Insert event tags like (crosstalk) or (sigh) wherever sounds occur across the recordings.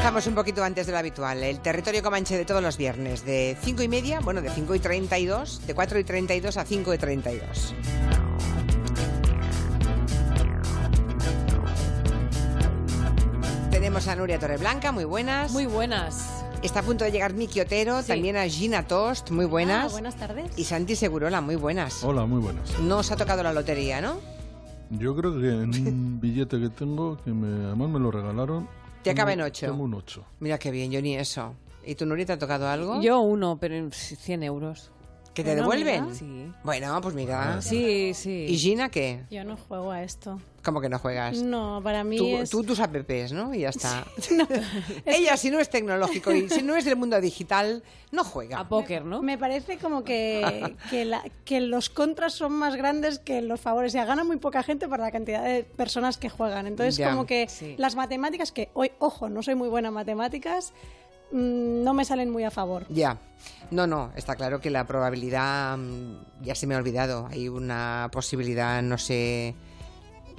comenzamos un poquito antes de lo habitual. El territorio comanche de todos los viernes, de 5 y media, bueno, de 5 y 32, de 4 y 32 a 5 y 32. Tenemos a Nuria Torreblanca, muy buenas. Muy buenas. Está a punto de llegar Miki Otero, también a Gina Tost, muy buenas. Ah, buenas tardes. Y Santi Segurola, muy buenas. Hola, muy buenas. No os ha tocado la lotería, ¿no? Yo creo que en un (laughs) billete que tengo, que me, además me lo regalaron. Te acaba en ocho. Tengo un 8. Mira qué bien, yo ni eso. ¿Y tú, Nuria, te ha tocado algo? Yo uno, pero en 100 euros. ¿Que te Bueno, devuelven? mira. Sí. Bueno, pues mira. Sí, sí. ¿Y Gina qué? Yo no juego a esto. ¿Cómo que no juegas? No, para mí Tú, es... tú tus apps, ¿no? Y ya está. (laughs) (laughs) Ella, si no es tecnológico y si no es del mundo digital, no juega. A póker, ¿no? Me parece como que, que, la- que los contras son más grandes que los favores. O sea, gana muy poca gente para la cantidad de personas que juegan. Entonces, Ya. como que Sí. las matemáticas, que hoy, ojo, no soy muy buena en matemáticas, mm, no me salen muy a favor. Ya. No, no, está claro que la probabilidad mm, ya se me ha olvidado. Hay una posibilidad, no sé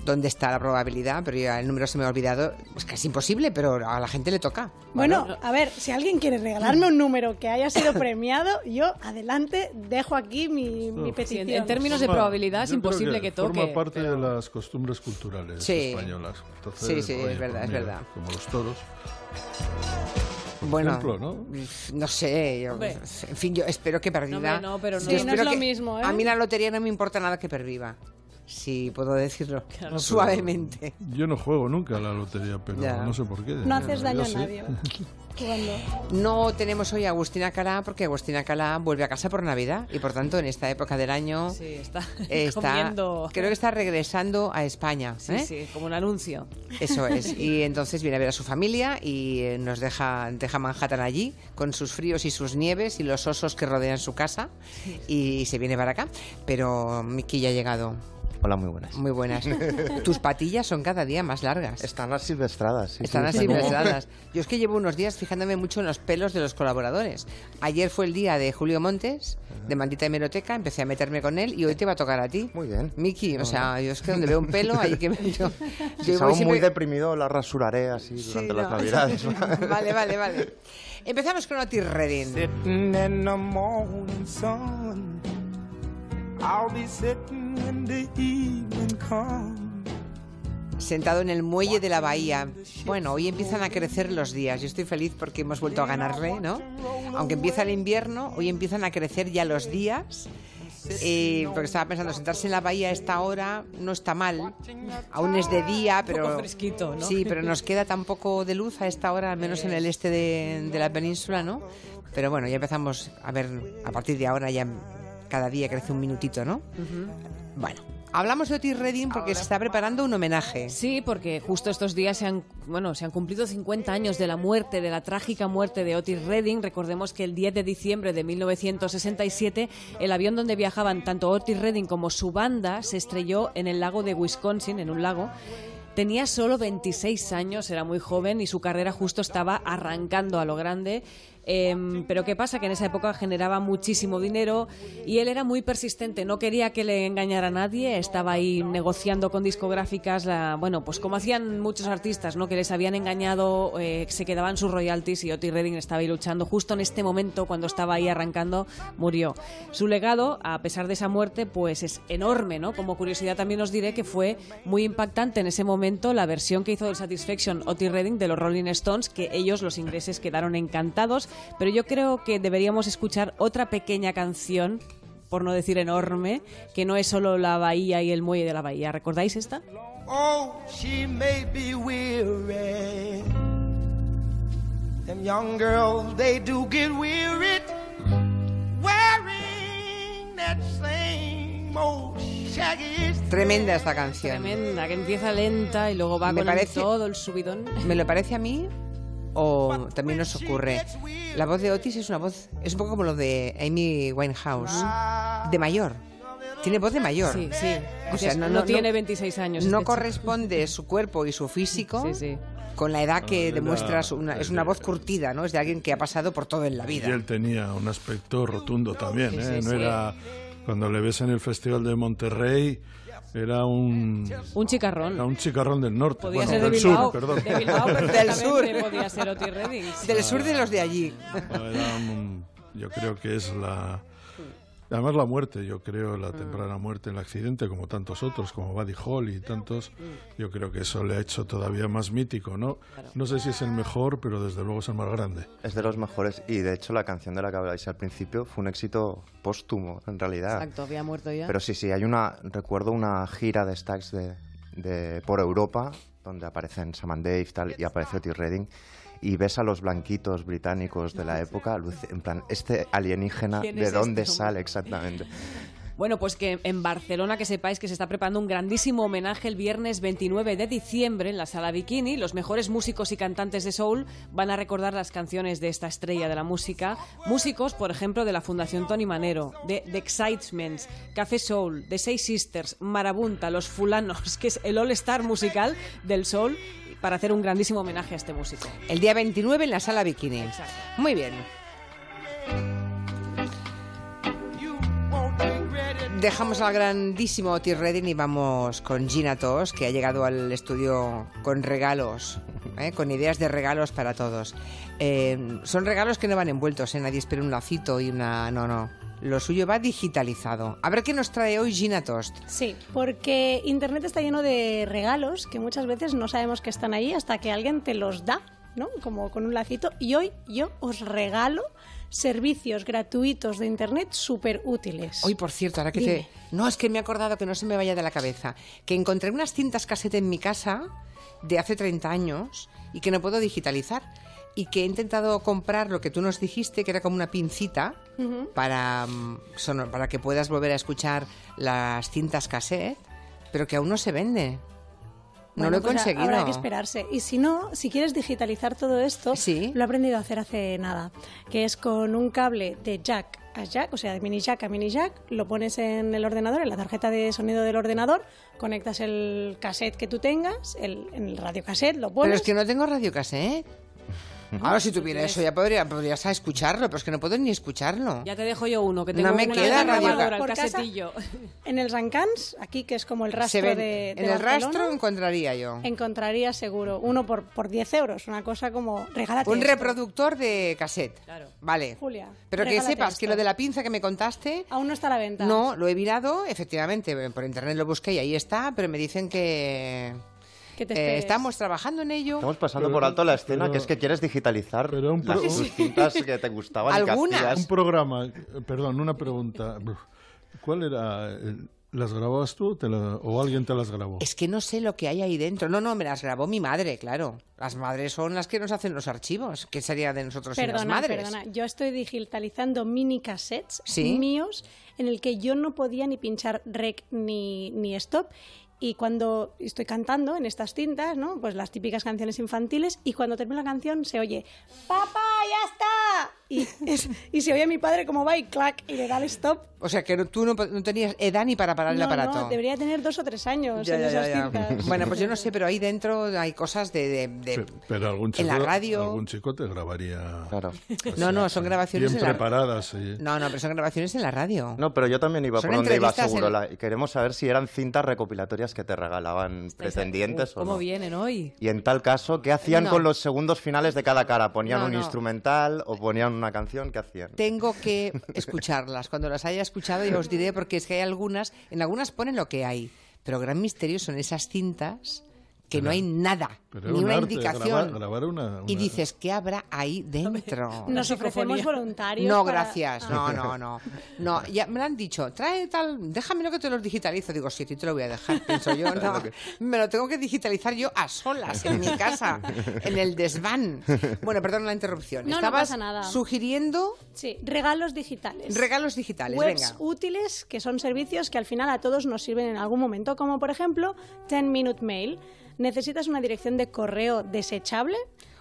dónde está la probabilidad, pero ya el número se me ha olvidado. Es casi imposible, pero a la gente le toca. Bueno, a ver, si alguien quiere regalarme un número que haya sido premiado, yo adelante dejo aquí mi, mi Sí, petición. en, en términos de probabilidad es imposible que, toque. Forma parte pero- de las costumbres culturales Sí. españolas. Entonces, Sí, sí, es oye, verdad, pues es verdad. Como los toros. Por Bueno, ejemplo, ¿no? no sé, yo- en fin, yo espero que perviva. No, no, pero no. Sí, no es lo que- mismo, ¿eh? A mí la lotería no me importa nada que perviva, si puedo decirlo (laughs) Claro. suavemente. Yo no juego nunca a la lotería, pero Ya. no sé por qué. No haces daño a sí. nadie (laughs) jugando. No tenemos hoy a Agustina Calá porque Agustina Calá vuelve a casa por Navidad y por tanto en esta época del año Sí, está, (laughs) está, comiendo. creo que está regresando a España. Sí, ¿eh? sí, como un anuncio. Eso es. Y entonces viene a ver a su familia y eh, nos deja, deja Manhattan allí con sus fríos y sus nieves y los osos que rodean su casa y se viene para acá. Pero Miki ya ha llegado. Hola, muy buenas. Muy buenas. (laughs) Tus patillas son cada día más largas. Están las silvestradas. sí, Están sí, así como-. (laughs) Yo es que llevo unos días fijándome mucho en los pelos de los colaboradores. Ayer fue el día de Julio Montes, de Maldita Hemeroteca, empecé a meterme con él y hoy te va a tocar a ti. Muy bien. Miki, o sea, yo es que donde veo un pelo, ahí que (laughs) me... Yo, Si yo salgo voy siempre- muy deprimido, la rasuraré así Sí, durante las no. navidades. vale, vale, vale. Empezamos con Otis Redding. I'll be sitting when the evening comes. Sentado en el muelle de la bahía. Bueno, hoy empiezan a crecer los días. Yo estoy feliz porque hemos vuelto a ganarle, ¿no? Aunque empieza el invierno, hoy empiezan a crecer ya los días. Eh, porque estaba pensando, sentarse en la bahía a esta hora no está mal. Aún es de día, pero. poco fresquito, ¿no? Sí, pero nos queda tan poco de luz a esta hora, al menos en el este de, de la península, ¿no? Pero bueno, ya empezamos a ver, a partir de ahora ya cada día crece un minutito, ¿no? Bueno, hablamos de Otis Redding porque se está preparando un homenaje. Sí, porque justo estos días se han, bueno, se han cumplido 50 años de la muerte, de la trágica muerte de Otis Redding. Recordemos que el 10 de diciembre de 1967 el avión donde viajaban tanto Otis Redding como su banda se estrelló en el lago de Wisconsin, en un lago. Tenía solo 26 años, era muy joven y su carrera justo estaba arrancando a lo grande. Em, pero ¿qué pasa? Que en esa época generaba muchísimo dinero y él era muy persistente, no quería que le engañara a nadie, estaba ahí negociando con discográficas, la- bueno, pues como hacían muchos artistas, ¿no? Que les habían engañado, eh, se quedaban sus royalties y Otis Redding estaba ahí luchando. Justo en este momento, cuando estaba ahí arrancando, murió. Su legado, a pesar de esa muerte, pues es enorme, ¿no? Como curiosidad también os diré que fue muy impactante en ese momento la versión que hizo del Satisfaction Otis Redding de los Rolling Stones, que ellos, los ingleses, quedaron encantados. Pero yo creo que deberíamos escuchar otra pequeña canción, por no decir enorme, que no es solo la bahía y el muelle de la bahía. ¿Recordáis esta? Oh, she may be weary. Them young girls, they do get weary wearing that same old shaggy Tremenda esta canción. Tremenda, que empieza lenta y luego va Me con el- parece- todo el subidón. ¿Me lo parece a mí? ¿O también nos ocurre? La voz de Otis es una voz, es un poco como lo de Amy Winehouse, de mayor. Tiene voz de mayor. Sí, sí. O sea, no, no, no- tiene no- 26 años. No este chico. corresponde su cuerpo y su físico Sí, sí. con la edad que Ah, demuestra era- su- una, es una voz curtida, ¿no? Es de alguien que ha pasado por todo en la Y vida. él tenía un aspecto rotundo también, Sí, ¿eh? sí, no sí. era cuando le ves en el Festival de Monterrey, Era un, Un chicarrón. era un chicarrón del norte. Podía bueno, ser de del Bilbao. sur, perdón. De Bilbao (laughs) Del sur. podía ser Otis Redding. Del sur de los de allí. Era un- yo creo que es la... Además la muerte, yo creo, la temprana muerte, el accidente, como tantos otros, como Buddy Holly y tantos, yo creo que eso le ha hecho todavía más mítico, ¿no? No sé si es el mejor, pero desde luego es el más grande. Es de los mejores y de hecho la canción de la que habláis al principio fue un éxito póstumo en realidad. Exacto, había muerto ya. Pero sí, sí, hay una, recuerdo una gira de Stax de, de- por Europa donde aparecen Sam and Dave tal, y aparece Otis Redding y ves a los blanquitos británicos de la época, en plan, este alienígena, ¿Quién ¿de es dónde este sale exactamente? (laughs) Bueno, pues que en Barcelona que sepáis que se está preparando un grandísimo homenaje el viernes 29 de diciembre en la Sala Bikini. Los mejores músicos y cantantes de soul van a recordar las canciones de esta estrella de la música. Músicos, por ejemplo, de la Fundación Tony Manero, de The Excitements, Café Soul, The Seis Sisters, Marabunta, Los Fulanos, (laughs) que es el all-star musical del soul para hacer un grandísimo homenaje a este músico. El día 29 en la sala Bikini. Exacto. Muy bien. Dejamos al grandísimo Otis Redding y vamos con Gina Tos, que ha llegado al estudio con regalos, ¿eh? con ideas de regalos para todos. Eh, son regalos que no van envueltos, ¿eh? nadie espera un lacito y una... No, no. Lo suyo va digitalizado. A ver qué nos trae hoy Gina Tost. Sí, porque Internet está lleno de regalos que muchas veces no sabemos que están ahí hasta que alguien te los da, ¿no? Como con un lacito. Y hoy yo os regalo servicios gratuitos de Internet súper útiles. Hoy, por cierto, ahora que Dime. te... No, es que me he acordado que no se me vaya de la cabeza. Que encontré unas cintas cassette en mi casa de hace 30 años y que no puedo digitalizar. Y que he intentado comprar lo que tú nos dijiste, que era como una pincita, para, mm, para que puedas volver a escuchar las cintas cassette, pero que aún no se vende. No Bueno, lo he pues conseguido. Habrá que esperarse. Y si no, si quieres digitalizar todo esto, Sí. lo he aprendido a hacer hace nada, que es con un cable de jack a jack, o sea, de mini jack a mini jack, lo pones en el ordenador, en la tarjeta de sonido del ordenador, conectas el cassette que tú tengas, el, en el radiocassette, lo pones. Pero es que no tengo radio cassette. Ahora, si tuviera eso, ya podría, podrías escucharlo, pero es que no puedo ni escucharlo. Ya te dejo yo uno, que tengo No me una queda grabadora, radio- el Por casa- casetillo. (laughs) En el Rancans, aquí que es como el rastro ven- de, de en el Barcelona, rastro encontraría yo. encontraría seguro uno por, por 10 euros, una cosa como regálate Un esto. reproductor de cassette. Claro. Vale. Julia, Pero que sepas que lo de la pinza que me contaste, Aún no está a la venta. no, lo he mirado, efectivamente, por internet lo busqué y ahí está, pero me dicen que Que te eh, estamos trabajando en ello. Estamos pasando Pero- por alto la escena, pero- que es que quieres digitalizar pero un las pro- tus cintas que te gustaban Algunas. Un programa, eh, perdón, una pregunta. ¿Cuál era? el- ¿Las grababas tú te la- o alguien te las grabó? Es que no sé lo que hay ahí dentro. No, no, me las grabó mi madre, claro. Las madres son las que nos hacen los archivos. ¿Qué sería de nosotros sin las Perdona, madres? perdona. Yo estoy digitalizando mini cassettes Sí. míos en el que yo no podía ni pinchar rec ni, ni stop. Y cuando estoy cantando en estas cintas, ¿no? Pues las típicas canciones infantiles, y cuando termina la canción se oye ¡Papá, ya está! Y, es- y se oye a mi padre como va y clac, y le da el stop. O sea, que no- tú no, no tenías edad ni para parar el no, aparato. no, debería tener dos o tres años Ya, en ya, esas ya. Bueno, pues yo no sé, pero ahí dentro hay cosas de... de- de- Pe- Pero algún chico, en la radio... algún chico te grabaría. Claro. No, no, son grabaciones Bien en la... preparadas. sí. No, no, pero son grabaciones en la radio. No, pero yo también iba Son por donde iba seguro. en- La- queremos saber si eran cintas recopilatorias que te regalaban pretendientes o ¿Cómo no. vienen hoy? Y en tal caso, ¿qué hacían No. con los segundos finales de cada cara? ¿Ponían No, un no. instrumental o ponían una canción? ¿Qué hacían? Tengo que escucharlas. Cuando las haya escuchado ya os diré, porque es que hay algunas, en algunas ponen lo que hay, pero gran misterio son esas cintas que no hay nada, Pero ni una arte, indicación. grabar- grabar una- Y dices, ¿qué habrá ahí dentro? (laughs) Nos ofrecemos voluntarios. No, para- gracias. No, no, no. No, (laughs) ya me lo han dicho. Trae tal, déjamelo que te los digitalizo. Digo, sí, a ti te lo voy a dejar, pienso yo. (laughs) No, me lo tengo que digitalizar yo a solas, en mi casa, en el desván. Bueno, perdón la interrupción. No, no Estabas pasa nada. sugiriendo Sí, regalos digitales. regalos digitales. Webs Venga. útiles que son servicios que al final a todos nos sirven en algún momento, como por ejemplo 10 Minute Mail. ¿Necesitas una dirección de correo desechable?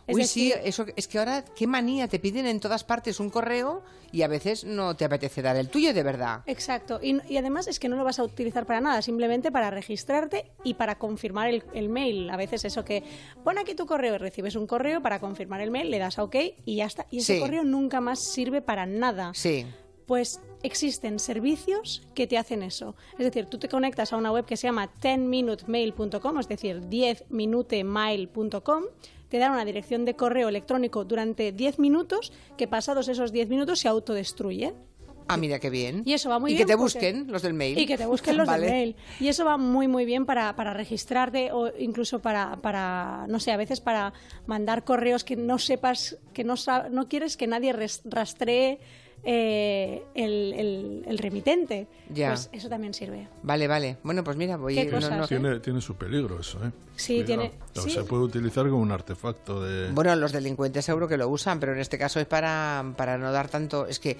Es Uy, decir, sí, eso es que ahora qué manía, te piden en todas partes un correo y a veces no te apetece dar el tuyo de verdad. Exacto, y, y además es que no lo vas a utilizar para nada, simplemente para registrarte y para confirmar el, el mail. A veces eso que pon aquí tu correo y recibes un correo para confirmar el mail, le das a OK y ya está. Y ese Sí. correo nunca más sirve para nada. Sí. Pues existen servicios que te hacen eso. Es decir, tú te conectas a una web que se llama 10minutemail.com, es decir, 10minutemail.com, te dan una dirección de correo electrónico durante 10 minutos que pasados esos 10 minutos se autodestruye. Ah, mira qué bien. Y eso va muy y bien. que te busquen los del mail. Y que te busquen los (laughs) Vale. del mail. Y eso va muy, muy bien para, para registrarte o incluso para, para, no sé, a veces para mandar correos que no sepas, que no, no quieres que nadie rastree eh, el, el- el remitente. Ya. Pues eso también sirve. Vale, vale. Bueno, pues mira, voy cosas, no- ¿eh? Tiene, tiene su peligro eso, ¿eh? Sí, Cuidado. tiene- O sí. Se puede utilizar como un artefacto de... Bueno, los delincuentes seguro que lo usan, pero en este caso es para, para no dar tanto. Es que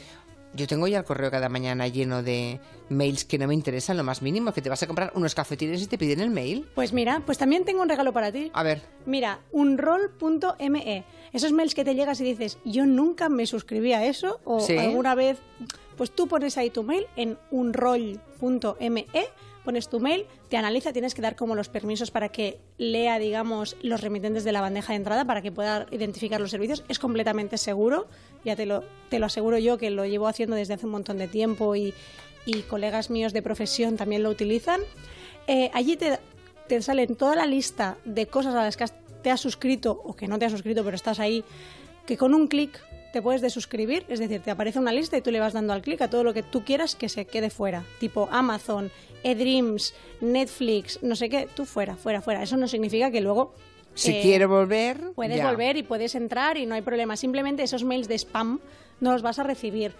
yo tengo ya el correo cada mañana lleno de mails que no me interesan lo más mínimo, que te vas a comprar unos cafetines y te piden el mail. Pues mira, pues también tengo un regalo para ti. A ver, Mira, unroll.me. Esos mails que te llegas y dices, yo nunca me suscribí a eso, o Sí. alguna vez, pues tú pones ahí tu mail en unroll.me, pones tu mail, te analiza, tienes que dar como los permisos para que lea, digamos, los remitentes de la bandeja de entrada para que pueda identificar los servicios. Es completamente seguro, ya te lo, te lo aseguro yo que lo llevo haciendo desde hace un montón de tiempo y, y colegas míos de profesión también lo utilizan. Eh, allí te, te salen toda la lista de cosas a las que te has suscrito o que no te has suscrito, pero estás ahí, que con un clic te puedes desuscribir, es decir, te aparece una lista y tú le vas dando al clic a todo lo que tú quieras que se quede fuera, tipo Amazon, eDreams, Netflix, no sé qué, tú fuera, fuera, fuera. Eso no significa que luego si eh, quiero volver. Puedes ya. volver y puedes entrar y no hay problema. Simplemente esos mails de spam no los vas a recibir.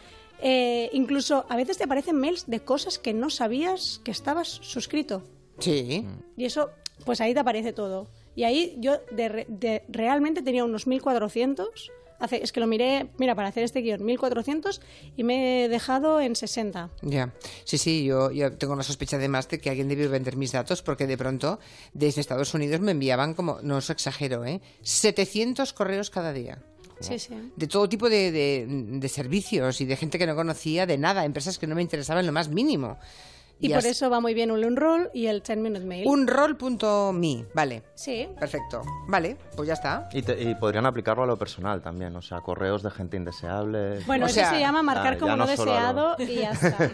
Eh, incluso a veces te aparecen mails de cosas que no sabías que estabas suscrito. Sí. Y eso, pues ahí te aparece todo. Y ahí yo de, de- realmente tenía unos 1400. Hace, es que lo miré, mira, para hacer este guion, 1400 y me he dejado en 60. Ya, sí, sí, yo, yo tengo una sospecha además de que alguien debe vender mis datos porque de pronto desde Estados Unidos me enviaban como, no os exagero, ¿eh? 700 correos cada día. Sí, sí. De todo tipo de, de- de servicios y de gente que no conocía de nada, empresas que no me interesaban en lo más mínimo. Y, por eso va muy bien un Unroll y el 10 Minute Mail. Unroll.me, vale, Sí. perfecto. Vale, pues ya está. Y, te- y podrían aplicarlo a lo personal también, o sea, correos de gente indeseable. Bueno, O eso sea, se llama marcar como no, deseado y ya (laughs) está.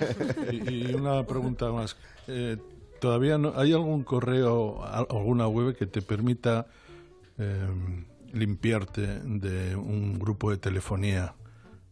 Y, y una pregunta más. Eh, ¿Todavía no, hay algún correo, al- alguna web que te permita eh, limpiarte de un grupo de telefonía,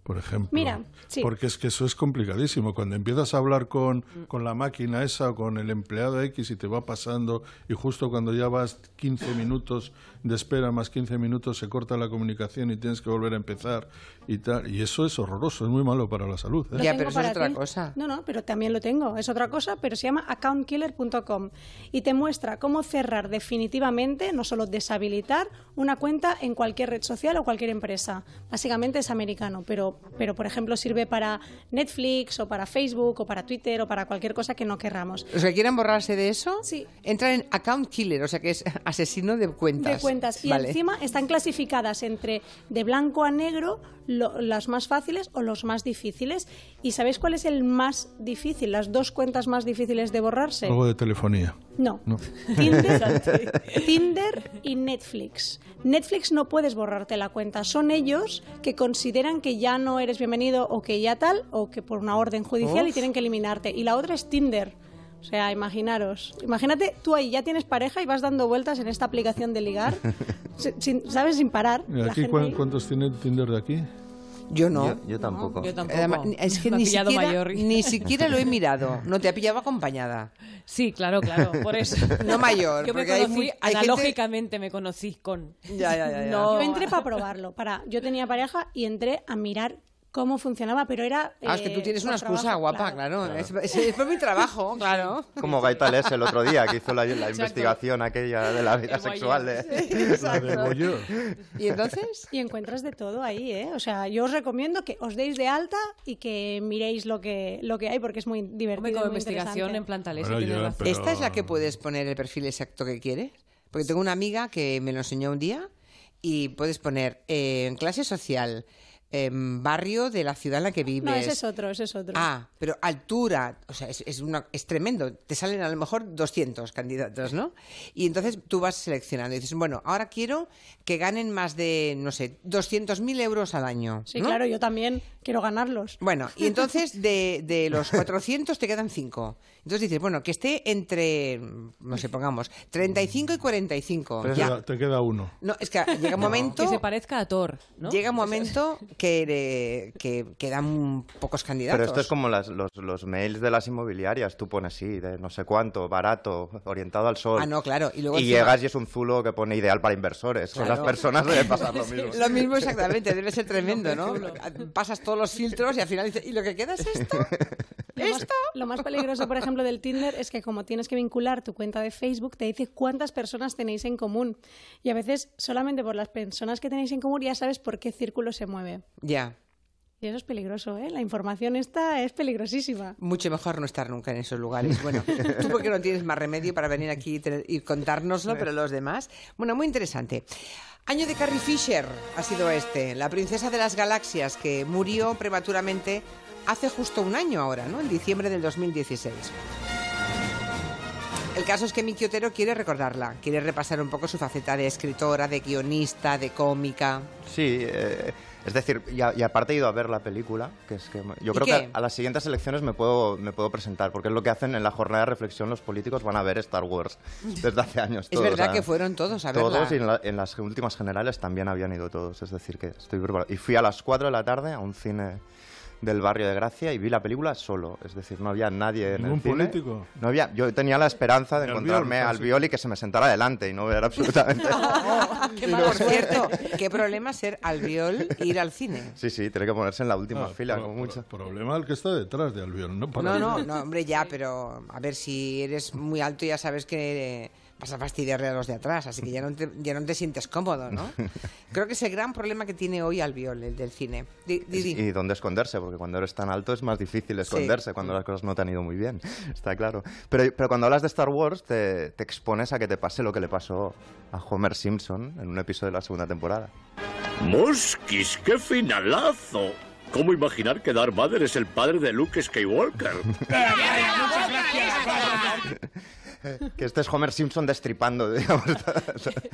por ejemplo? Mira, sí. Porque es que eso es complicadísimo. Cuando empiezas a hablar con, con la máquina esa o con el empleado X y te va pasando y justo cuando ya vas 15 minutos de espera más 15 minutos se corta la comunicación y tienes que volver a empezar y tal. Y eso es horroroso, es muy malo para la salud. ¿eh? Ya, pero eso es otra ti. cosa. No, no, pero también lo tengo. Es otra cosa, pero se llama accountkiller.com y te muestra cómo cerrar definitivamente, no solo deshabilitar, una cuenta en cualquier red social o cualquier empresa. Básicamente es americano, pero, pero por ejemplo sirve para Netflix o para Facebook o para Twitter o para cualquier cosa que no querramos. Los que quieran borrarse de eso, Sí. entran en Account Killer, o sea que es (laughs) asesino de cuentas. de cuentas. Y Vale. encima están clasificadas entre de blanco a negro, lo- las más fáciles o los más difíciles. ¿Y sabéis cuál es el más difícil? Las dos cuentas más difíciles de borrarse. Algo de telefonía. No. No. (laughs) Tinder, (laughs) Tinder y Netflix. Netflix no puedes borrarte la cuenta. Son ellos que consideran que ya no eres bienvenido o que ya tal, o que por una orden judicial y tienen que eliminarte. Y la otra es Tinder. O sea, imaginaros. Imagínate, tú ahí ya tienes pareja y vas dando vueltas en esta aplicación de ligar, (laughs) sin- ¿sabes? Sin parar. ¿Y La aquí gente cuántos tiene Tinder de aquí? Yo no. Yo, yo tampoco. Yo tampoco. Además, es que ni pillado siquiera, mayor. ni siquiera lo he mirado. No te ha pillado acompañada. Sí, claro, claro, por eso. (laughs) No mayor, Yo me porque conocí, mu- hay gente- analógicamente me conocí con... Ya, ya, ya. ya. No. Yo entré para probarlo. Para, yo tenía pareja y entré a mirar cómo funcionaba, pero era. Ah, es que eh, tú tienes por una excusa trabajo, guapa, claro. Es, es- es por mi trabajo, (laughs) claro. Como Gaita Les el otro día, que hizo la, la investigación aquella de la vida sexual. De... (laughs) ¿Y entonces? Y encuentras de todo ahí, ¿eh? O sea, yo os recomiendo que os deis de alta y que miréis lo que, lo que hay porque es muy divertido. Como muy investigación en plantales, Bueno, tienes yo-. Pero- ¿Esta es la que puedes poner el perfil exacto que quieres? Porque tengo una amiga que me lo enseñó un día y puedes poner eh, en clase social, em, barrio de la ciudad en la que vives. No, ese es otro, ese es otro. Ah, pero altura, o sea, es, es, una, es tremendo. Te salen a lo mejor 200 candidatos, ¿no? Y entonces tú vas seleccionando y dices, bueno, ahora quiero que ganen más de, no sé, 200.000 euros al año. sí, ¿no? claro, yo también quiero ganarlos. Bueno, y entonces (laughs) de, de los 400 te quedan 5. Entonces dices, bueno, que esté entre, no sé, pongamos, 35 y 45. Te, Ya. queda, te queda uno. No, es que llega un (laughs) momento... Que se parezca a Thor, ¿no? Llega un momento que, eh, que quedan pocos candidatos. Pero esto es como las- los, los mails de las inmobiliarias. Tú pones sí, de no sé cuánto, barato, orientado al sol. Ah, no, claro. Y, luego y encima- llegas y es un zulo que pone ideal para inversores. Con Claro. las personas debe pasar lo (laughs) mismo. Lo mismo exactamente, debe ser (laughs) tremendo, ¿no? Pasas todos los filtros y al final dices, ¿y lo que queda es esto? Lo más, ¿Esto? lo más peligroso, por ejemplo, del Tinder es que como tienes que vincular tu cuenta de Facebook, te dice cuántas personas tenéis en común. Y a veces, solamente por las personas que tenéis en común, ya sabes por qué círculo se mueve. Ya, Y eso es peligroso, ¿eh? La información esta es peligrosísima. mucho mejor no estar nunca en esos lugares. Bueno, tú porque no tienes más remedio para venir aquí y, y contárnoslo, pero los demás. Bueno, muy interesante. Año de Carrie Fisher ha sido este, la princesa de las galaxias que murió prematuramente hace justo un año ahora, ¿no? En diciembre del 2016. El caso es que Miki Otero quiere recordarla, quiere repasar un poco su faceta de escritora, de guionista, de cómica. Sí, eh, es decir, y, a- y aparte he ido a ver la película, que es que yo ¿Y creo qué? que a, a las siguientes elecciones me puedo, me puedo presentar, porque es lo que hacen en la jornada de reflexión los políticos, van a ver Star Wars (laughs) desde hace años. Es todos, verdad o sea, que fueron todos a verla. Todos y en, la- en las últimas generales también habían ido todos, es decir, que estoy preparado. Y fui a las 4 de la tarde a un cine del barrio de Gracia y vi la película solo, es decir, no había nadie en ¿Ningún el cine. político? No había, yo tenía la esperanza de encontrarme al. Viol y que se me sentara delante y no ver absolutamente (laughs) Por cierto, qué problema ser albiol e ir al cine. Sí, sí, tiene que ponerse en la última Ah, fila, pro- como pro- mucho. problema el que está detrás de Albiol, no para No, no, no, hombre, ya, pero a ver, si eres muy alto ya sabes que eh, vas a fastidiarle a los de atrás, así que ya no te, ya no te sientes cómodo, ¿no? (laughs) Creo que es el gran problema que tiene hoy Albiol, el del cine. Didi. Y dónde esconderse, porque cuando eres tan alto es más difícil esconderse cuando las cosas no te han ido muy bien, (laughs) está claro. Pero, pero cuando hablas de Star Wars te, te expones a que te pase lo que le pasó a Homer Simpson en un episodio de la segunda temporada. Mosquis, qué finalazo. ¿Cómo imaginar que Darth Vader es el padre de Luke Skywalker? (laughs) (laughs) Que este es Homer Simpson destripando, (laughs) digamos.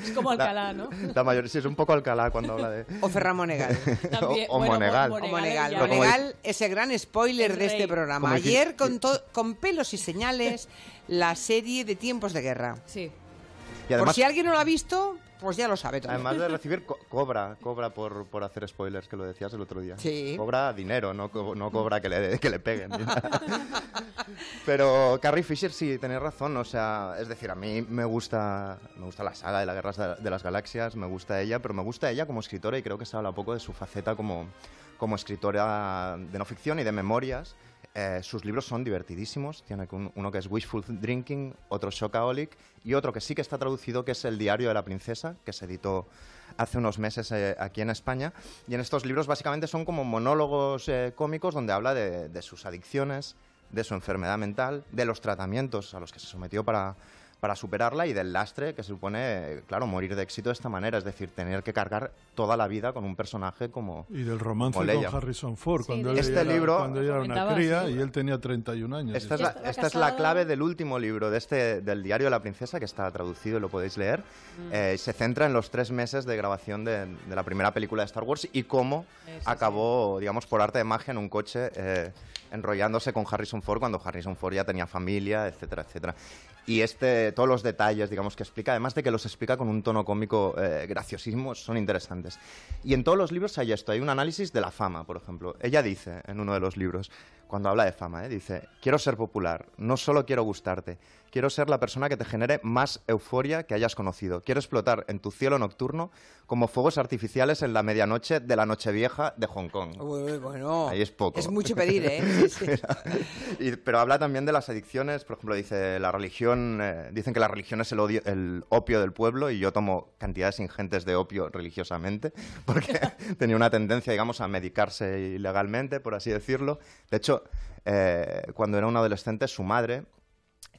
Es como Alcalá, ¿no? La mayoría, sí, es un poco Alcalá cuando habla de... O Ferran Monegal. También, o bueno, Monegal. Mo- O Monegal. Monegal es el gran spoiler de este programa. Ayer contó con pelos y señales la serie de tiempos de guerra. Sí. Y Por además, si alguien no lo ha visto, pues ya lo sabe todo. además de (laughs) recibir, co- cobra, cobra por, por hacer spoilers, que lo decías el otro día. Sí. Cobra dinero, no, co- no cobra que le, que le peguen. (laughs) Pero Carrie Fisher sí, tenéis razón. O sea, es decir, a mí me gusta, me gusta la saga de las guerras de, de las galaxias, me gusta ella, pero me gusta ella como escritora y creo que se habla poco de su faceta como, como escritora de no ficción y de memorias. Eh, sus libros son divertidísimos. Tiene un- uno que es Wishful Drinking, otro Shockaholic y otro que sí que está traducido, que es El diario de la princesa, que se editó hace unos meses eh, aquí en España. Y en estos libros básicamente son como monólogos eh, cómicos donde habla de, de sus adicciones, de su enfermedad mental, de los tratamientos a los que se sometió para, para superarla y del lastre que supone, claro, morir de éxito de esta manera, es decir, tener que cargar toda la vida con un personaje como... Y del romance Como con. Harrison Ford, Sí, cuando, él Este era, libro- cuando ella era una cría sí. y él tenía 31 años. Esta es, la, esta es la clave del último libro de este, del diario de la princesa, que está traducido y lo podéis leer. Eh, se centra en los tres meses de grabación de, de la primera película de Star Wars y cómo Eso acabó, digamos, por arte de magia en un coche eh, enrollándose con Harrison Ford cuando Harrison Ford ya tenía familia, etcétera, etcétera. Y este, todos los detalles, digamos, que explica, además de que los explica con un tono cómico eh, graciosísimo, son interesantes. Y en todos los libros hay esto, hay un análisis de la fama, por ejemplo. Ella dice en uno de los libros, cuando habla de fama, ¿eh? dice, quiero ser popular, no solo quiero gustarte, quiero ser la persona que te genere más euforia que hayas conocido. Quiero explotar en tu cielo nocturno como fuegos artificiales en la medianoche de la Nochevieja de Hong Kong. Uy, bueno, Ahí es poco. Es mucho pedir, ¿eh? (laughs) Sí, sí. Y- pero habla también de las adicciones, por ejemplo, dice la religión, eh, dicen que la religión es el, odio- el opio del pueblo y yo tomo cantidades ingentes de opio religiosamente (laughs) porque (laughs) tenía una tendencia, digamos, a medicarse ilegalmente, por así decirlo. De hecho, eh, cuando era un adolescente, su madre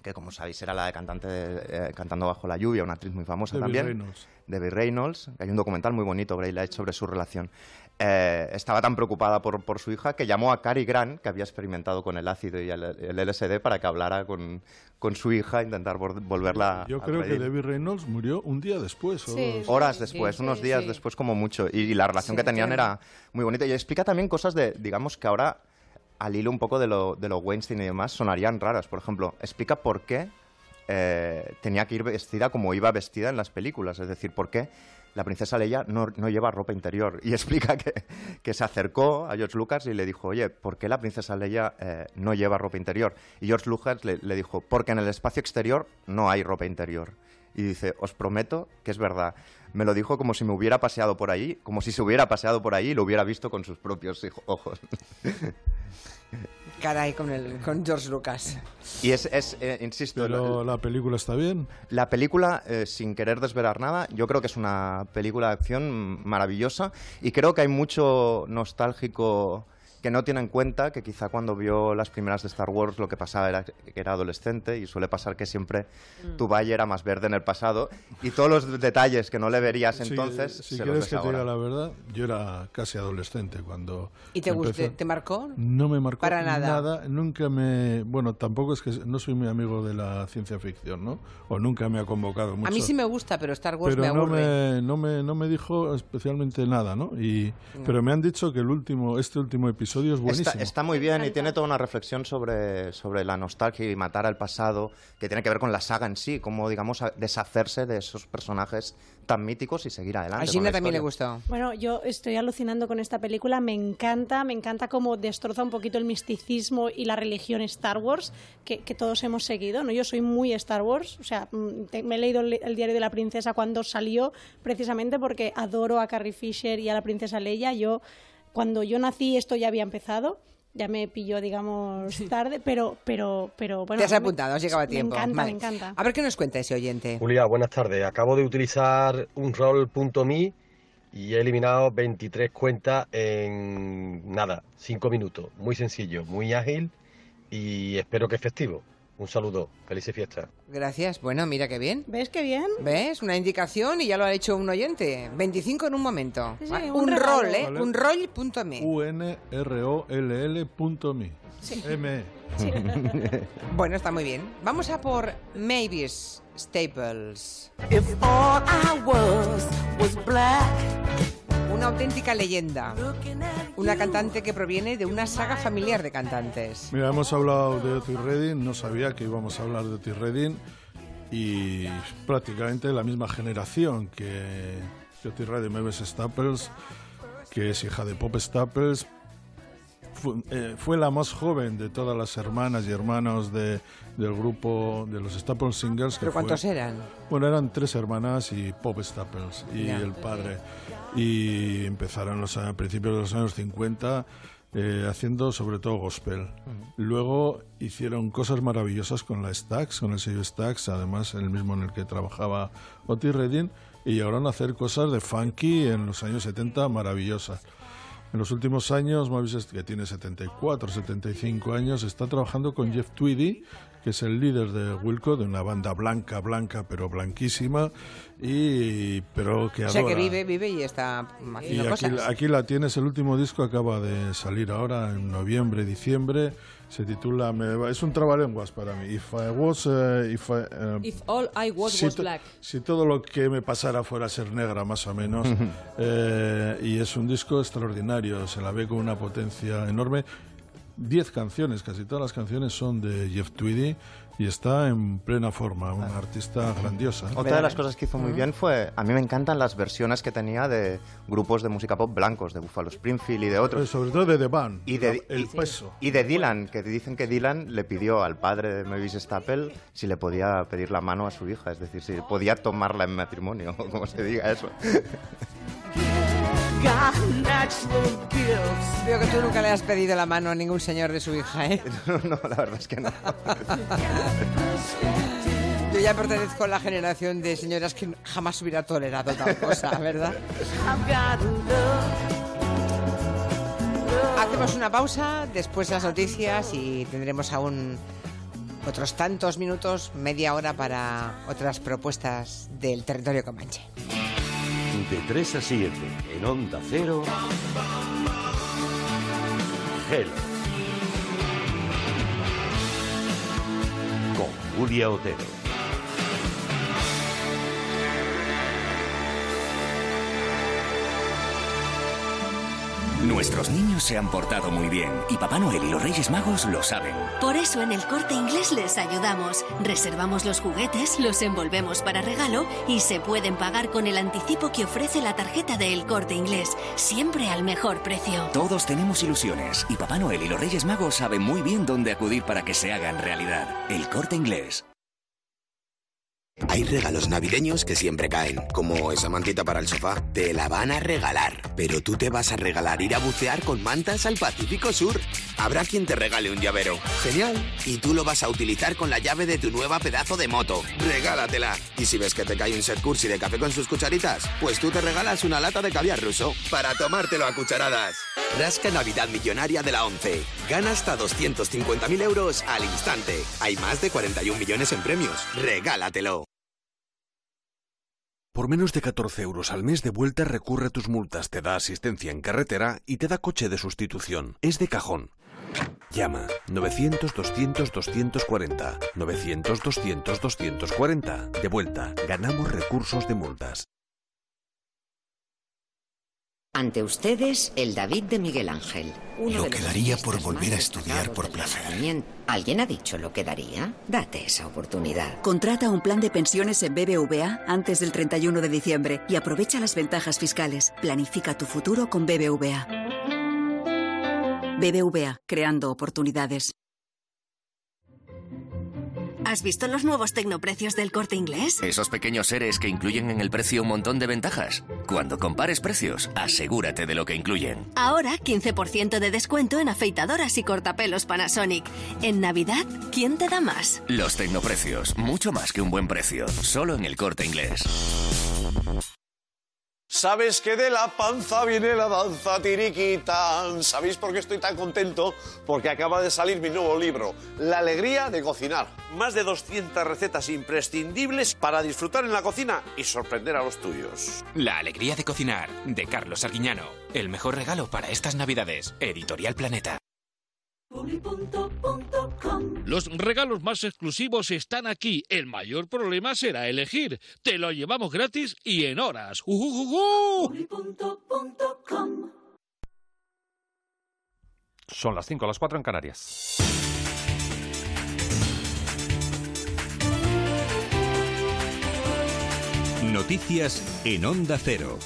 que como sabéis era la de cantante de, eh, Cantando bajo la lluvia, una actriz muy famosa Debbie también. Reynolds. Debbie Reynolds, hay un documental muy bonito, Bray Light, sobre su relación. Eh, estaba tan preocupada por, por su hija que llamó a Cary Grant, que había experimentado con el ácido y el, el LSD, para que hablara con, con su hija, a intentar vol- volverla Yo a creo que. Debbie Reynolds murió un día después. o Sí. dos. Horas Sí, después, sí, unos días sí. después como mucho. Y, y la relación Sí, que tenían era muy bonita. Y explica también cosas de, digamos, que ahora, al hilo un poco de lo, de lo Weinstein y demás, sonarían raras. Por ejemplo, explica por qué eh, tenía que ir vestida como iba vestida en las películas. Es decir, por qué la princesa Leia no, no lleva ropa interior. Y (laughs) explica que, que se acercó a George Lucas y le dijo, oye, ¿por qué la princesa Leia eh, no lleva ropa interior? Y George Lucas le, le dijo, porque en el espacio exterior no hay ropa interior. Y dice, os prometo que es verdad. Me lo dijo como si me hubiera paseado por ahí, como si se hubiera paseado por ahí y lo hubiera visto con sus propios ojos. (laughs) Caray, con, el, con George Lucas. Y es, es, eh, insisto, Pero la película está bien. La película, eh, sin querer desvelar nada, yo creo que es una película de acción maravillosa y creo que hay mucho nostálgico que no tiene en cuenta que quizá cuando vio las primeras de Star Wars lo que pasaba era que era adolescente y suele pasar que siempre Mm. tu valle era más verde en el pasado y todos los detalles que no le verías Sí, entonces si se los quieres ves que te diga ahora. la verdad, yo era casi adolescente cuando. ¿Y te, gustó, te marcó? No me marcó Para nada. Nunca me. Bueno, tampoco es que. No soy muy amigo de la ciencia ficción, ¿no? O nunca me ha convocado mucho. A mí sí me gusta, pero Star Wars pero me no aburre. me, no, me, no me dijo especialmente nada, ¿no? Y, Pero me han dicho que el último, este último episodio es buenísimo. Está, está muy bien y tiene toda una reflexión sobre, sobre la nostalgia y matar al pasado, que tiene que ver con la saga en sí, cómo, digamos, deshacerse de esos personajes tan míticos y seguir adelante. A Gina también le gustó. Bueno, yo estoy alucinando con esta película, me encanta, me encanta cómo destroza un poquito el misticismo y la religión Star Wars que, que todos hemos seguido, ¿no? Yo soy muy Star Wars, o sea, mm, te- me he leído el, el diario de la princesa cuando salió, precisamente porque adoro a Carrie Fisher y a la princesa Leia. Yo, cuando yo nací, esto ya había empezado. Ya me pilló, digamos, tarde, pero, pero, pero bueno. Te has me- apuntado, has llegado a tiempo. Me encanta, Vale. me encanta. A ver qué nos cuenta ese oyente. Julia, buenas tardes. Acabo de utilizar un roll.me y he eliminado 23 cuentas en nada, 5 minutos. Muy sencillo, muy ágil y espero que efectivo. Un saludo, felices fiestas. Gracias. Bueno, mira qué bien. ¿Ves qué bien? ¿Ves? Una indicación y ya lo ha hecho un oyente. 25 en un momento. Sí, sí, un un rol, ¿eh? Vale. Un roll.me. unroll punto me. M. Bueno, está muy bien. Vamos a por Mavis Staples. If all I was was black, Una auténtica leyenda. Una cantante que proviene de una saga familiar de cantantes. Mira, hemos hablado de Otis Redding, no sabía que íbamos a hablar de Otis Redding y prácticamente la misma generación que, que Otis Redding, Mavis Staples, que es hija de Pop Staples, fue, eh, fue la más joven de todas las hermanas y hermanos de, del grupo de los Staples Singers. que ¿Pero cuántos fue- eran? Bueno, eran tres hermanas y Pop Staples y Ya. el padre. Y empezaron los, a principios de los años 50 eh, haciendo sobre todo gospel. Luego hicieron cosas maravillosas con la Stax, con el sello Stax, además el mismo en el que trabajaba Otis Redding, y llegaron a hacer cosas de funky en los años 70 maravillosas. En los últimos años, Mavis, que tiene 74, 75 años, está trabajando con Jeff Tweedy, que es el líder de Wilco, de una banda blanca, blanca, pero blanquísima, y pero que O sea que adora. vive, vive y está Y haciendo aquí, cosas. aquí la tienes, el último disco acaba de salir ahora en noviembre, diciembre. Se titula, me va- es un trabalenguas para mí. If I was, eh, if I, eh, If all I was si, was black. si todo lo que me pasara fuera ser negra, más o menos. (laughs) Eh, y es un disco extraordinario, se la ve con una potencia enorme. Diez canciones, casi todas las canciones son de Jeff Tweedy y está en plena forma, una artista grandiosa. Otra de las cosas que hizo muy bien fue, a mí me encantan las versiones que tenía de grupos de música pop blancos, de Buffalo Springfield y de otros. sobre todo de The Band, Y de, el y- peso. y de Dylan, que dicen que Dylan le pidió al padre de Mavis Staple si le podía pedir la mano a su hija, es decir, si podía tomarla en matrimonio, (laughs) como se diga eso. (laughs) Veo que tú nunca le has pedido la mano a ningún señor de su hija, ¿eh? (laughs) No, no, la verdad es que no. Yo ya pertenezco a la generación de señoras que jamás hubiera tolerado tal cosa, ¿verdad? Hacemos una pausa, después las noticias y tendremos a un otros tantos minutos, media hora para otras propuestas del territorio comanche. De 3 a 7 en Onda Cero. Hello. Con Julia Otero. Nuestros niños se han portado muy bien y Papá Noel y los Reyes Magos lo saben. Por eso en el corte inglés les ayudamos. Reservamos los juguetes, los envolvemos para regalo y se pueden pagar con el anticipo que ofrece la tarjeta de El corte inglés, siempre al mejor precio. Todos tenemos ilusiones y Papá Noel y los Reyes Magos saben muy bien dónde acudir para que se hagan realidad. El corte inglés. Hay regalos navideños que siempre caen, como esa mantita para el sofá. Te la van a regalar, pero tú te vas a regalar ir a bucear con mantas al Pacífico Sur. Habrá quien te regale un llavero. Genial. Y tú lo vas a utilizar con la llave de tu nueva pedazo de moto. Regálatela. Y si ves que te cae un set cursi de café con sus cucharitas, pues tú te regalas una lata de caviar ruso para tomártelo a cucharadas. Rasca Navidad Millonaria de la 11. Gana hasta 250.000 euros al instante. Hay más de 41 millones en premios. Regálatelo. Por menos de 14 euros al mes de vuelta recurre tus multas, te da asistencia en carretera y te da coche de sustitución. Es de cajón. Llama 900-200-240. 900-200-240. De vuelta, ganamos recursos de multas. Ante ustedes, el David de Miguel Ángel. Lo que daría por volver a estudiar por placer. ¿Alguien ha dicho lo que daría? Date esa oportunidad. Contrata un plan de pensiones en BBVA antes del 31 de diciembre y aprovecha las ventajas fiscales. Planifica tu futuro con BBVA. BBVA, creando oportunidades. ¿Has visto los nuevos tecnoprecios del corte inglés? Esos pequeños seres que incluyen en el precio un montón de ventajas. Cuando compares precios, asegúrate de lo que incluyen. Ahora 15% de descuento en afeitadoras y cortapelos Panasonic. En Navidad, ¿quién te da más? Los tecnoprecios, mucho más que un buen precio. Solo en el corte inglés. Sabes que de la panza viene la danza tiriquita. ¿Sabéis por qué estoy tan contento? Porque acaba de salir mi nuevo libro, La alegría de cocinar. Más de 200 recetas imprescindibles para disfrutar en la cocina y sorprender a los tuyos. La alegría de cocinar, de Carlos Arguiñano. El mejor regalo para estas Navidades. Editorial Planeta. Los regalos más exclusivos están aquí. El mayor problema será elegir. Te lo llevamos gratis y en horas. Son las 5, las 4 en Canarias. Noticias en Onda Cero.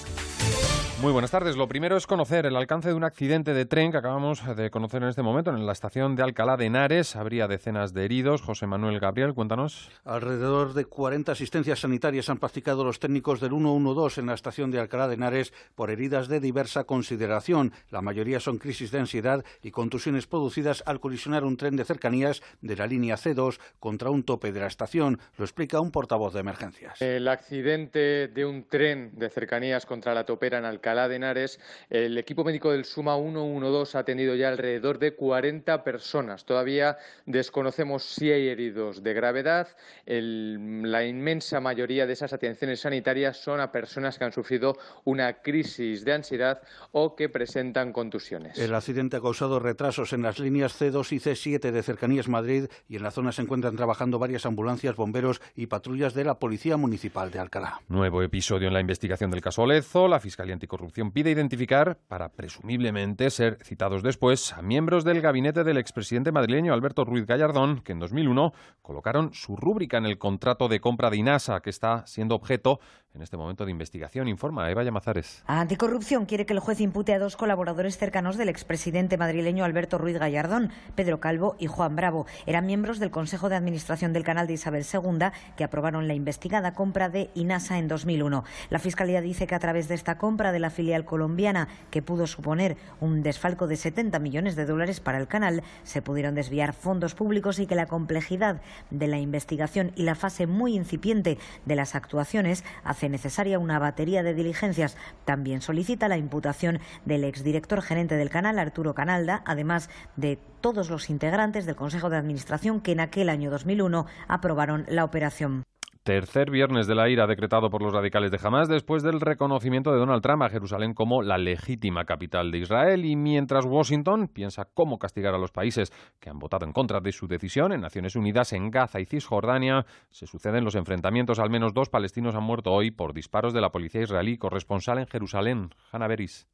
Muy buenas tardes. Lo primero es conocer el alcance de un accidente de tren que acabamos de conocer en este momento en la estación de Alcalá de Henares. Habría decenas de heridos. José Manuel Gabriel, cuéntanos. Alrededor de 40 asistencias sanitarias han practicado los técnicos del 112 en la estación de Alcalá de Henares por heridas de diversa consideración. La mayoría son crisis de ansiedad y contusiones producidas al colisionar un tren de cercanías de la línea C2 contra un tope de la estación. Lo explica un portavoz de emergencias. El accidente de un tren de cercanías contra la topera en Alcalá Alcalá de Henares, el equipo médico del Suma 112 ha atendido ya alrededor de 40 personas. Todavía desconocemos si hay heridos de gravedad. la inmensa mayoría de esas atenciones sanitarias son a personas que han sufrido una crisis de ansiedad o que presentan contusiones. El accidente ha causado retrasos en las líneas C2 y C7 de Cercanías Madrid y en la zona se encuentran trabajando varias ambulancias, bomberos y patrullas de la Policía Municipal de Alcalá. Nuevo episodio en la investigación del caso Olezo. La Fiscalía Anticorrupción corrupción pide identificar, para presumiblemente ser citados después, a miembros del gabinete del expresidente madrileño Alberto Ruiz Gallardón, que en 2001 colocaron su rúbrica en el contrato de compra de INASA, que está siendo objeto en este momento de investigación, informa Eva Llamazares. Anticorrupción quiere que el juez impute a dos colaboradores cercanos del expresidente madrileño Alberto Ruiz Gallardón, Pedro Calvo y Juan Bravo. Eran miembros del Consejo de Administración del canal de Isabel II que aprobaron la investigada compra de INASA en 2001. La Fiscalía dice que a través de esta compra de la filial colombiana, que pudo suponer un desfalco de 70 millones de dólares para el canal, se pudieron desviar fondos públicos y que la complejidad de la investigación y la fase muy incipiente de las actuaciones hace necesaria una batería de diligencias. También solicita la imputación del exdirector gerente del canal, Arturo Canalda, además de todos los integrantes del Consejo de Administración que en aquel año 2001 aprobaron la operación. Tercer viernes de la ira decretado por los radicales de Hamas después del reconocimiento de Donald Trump a Jerusalén como la legítima capital de Israel y mientras Washington piensa cómo castigar a los países que han votado en contra de su decisión en Naciones Unidas en Gaza y Cisjordania, se suceden los enfrentamientos. Al menos dos palestinos han muerto hoy por disparos de la policía israelí. Corresponsal en Jerusalén, Hanna Beris.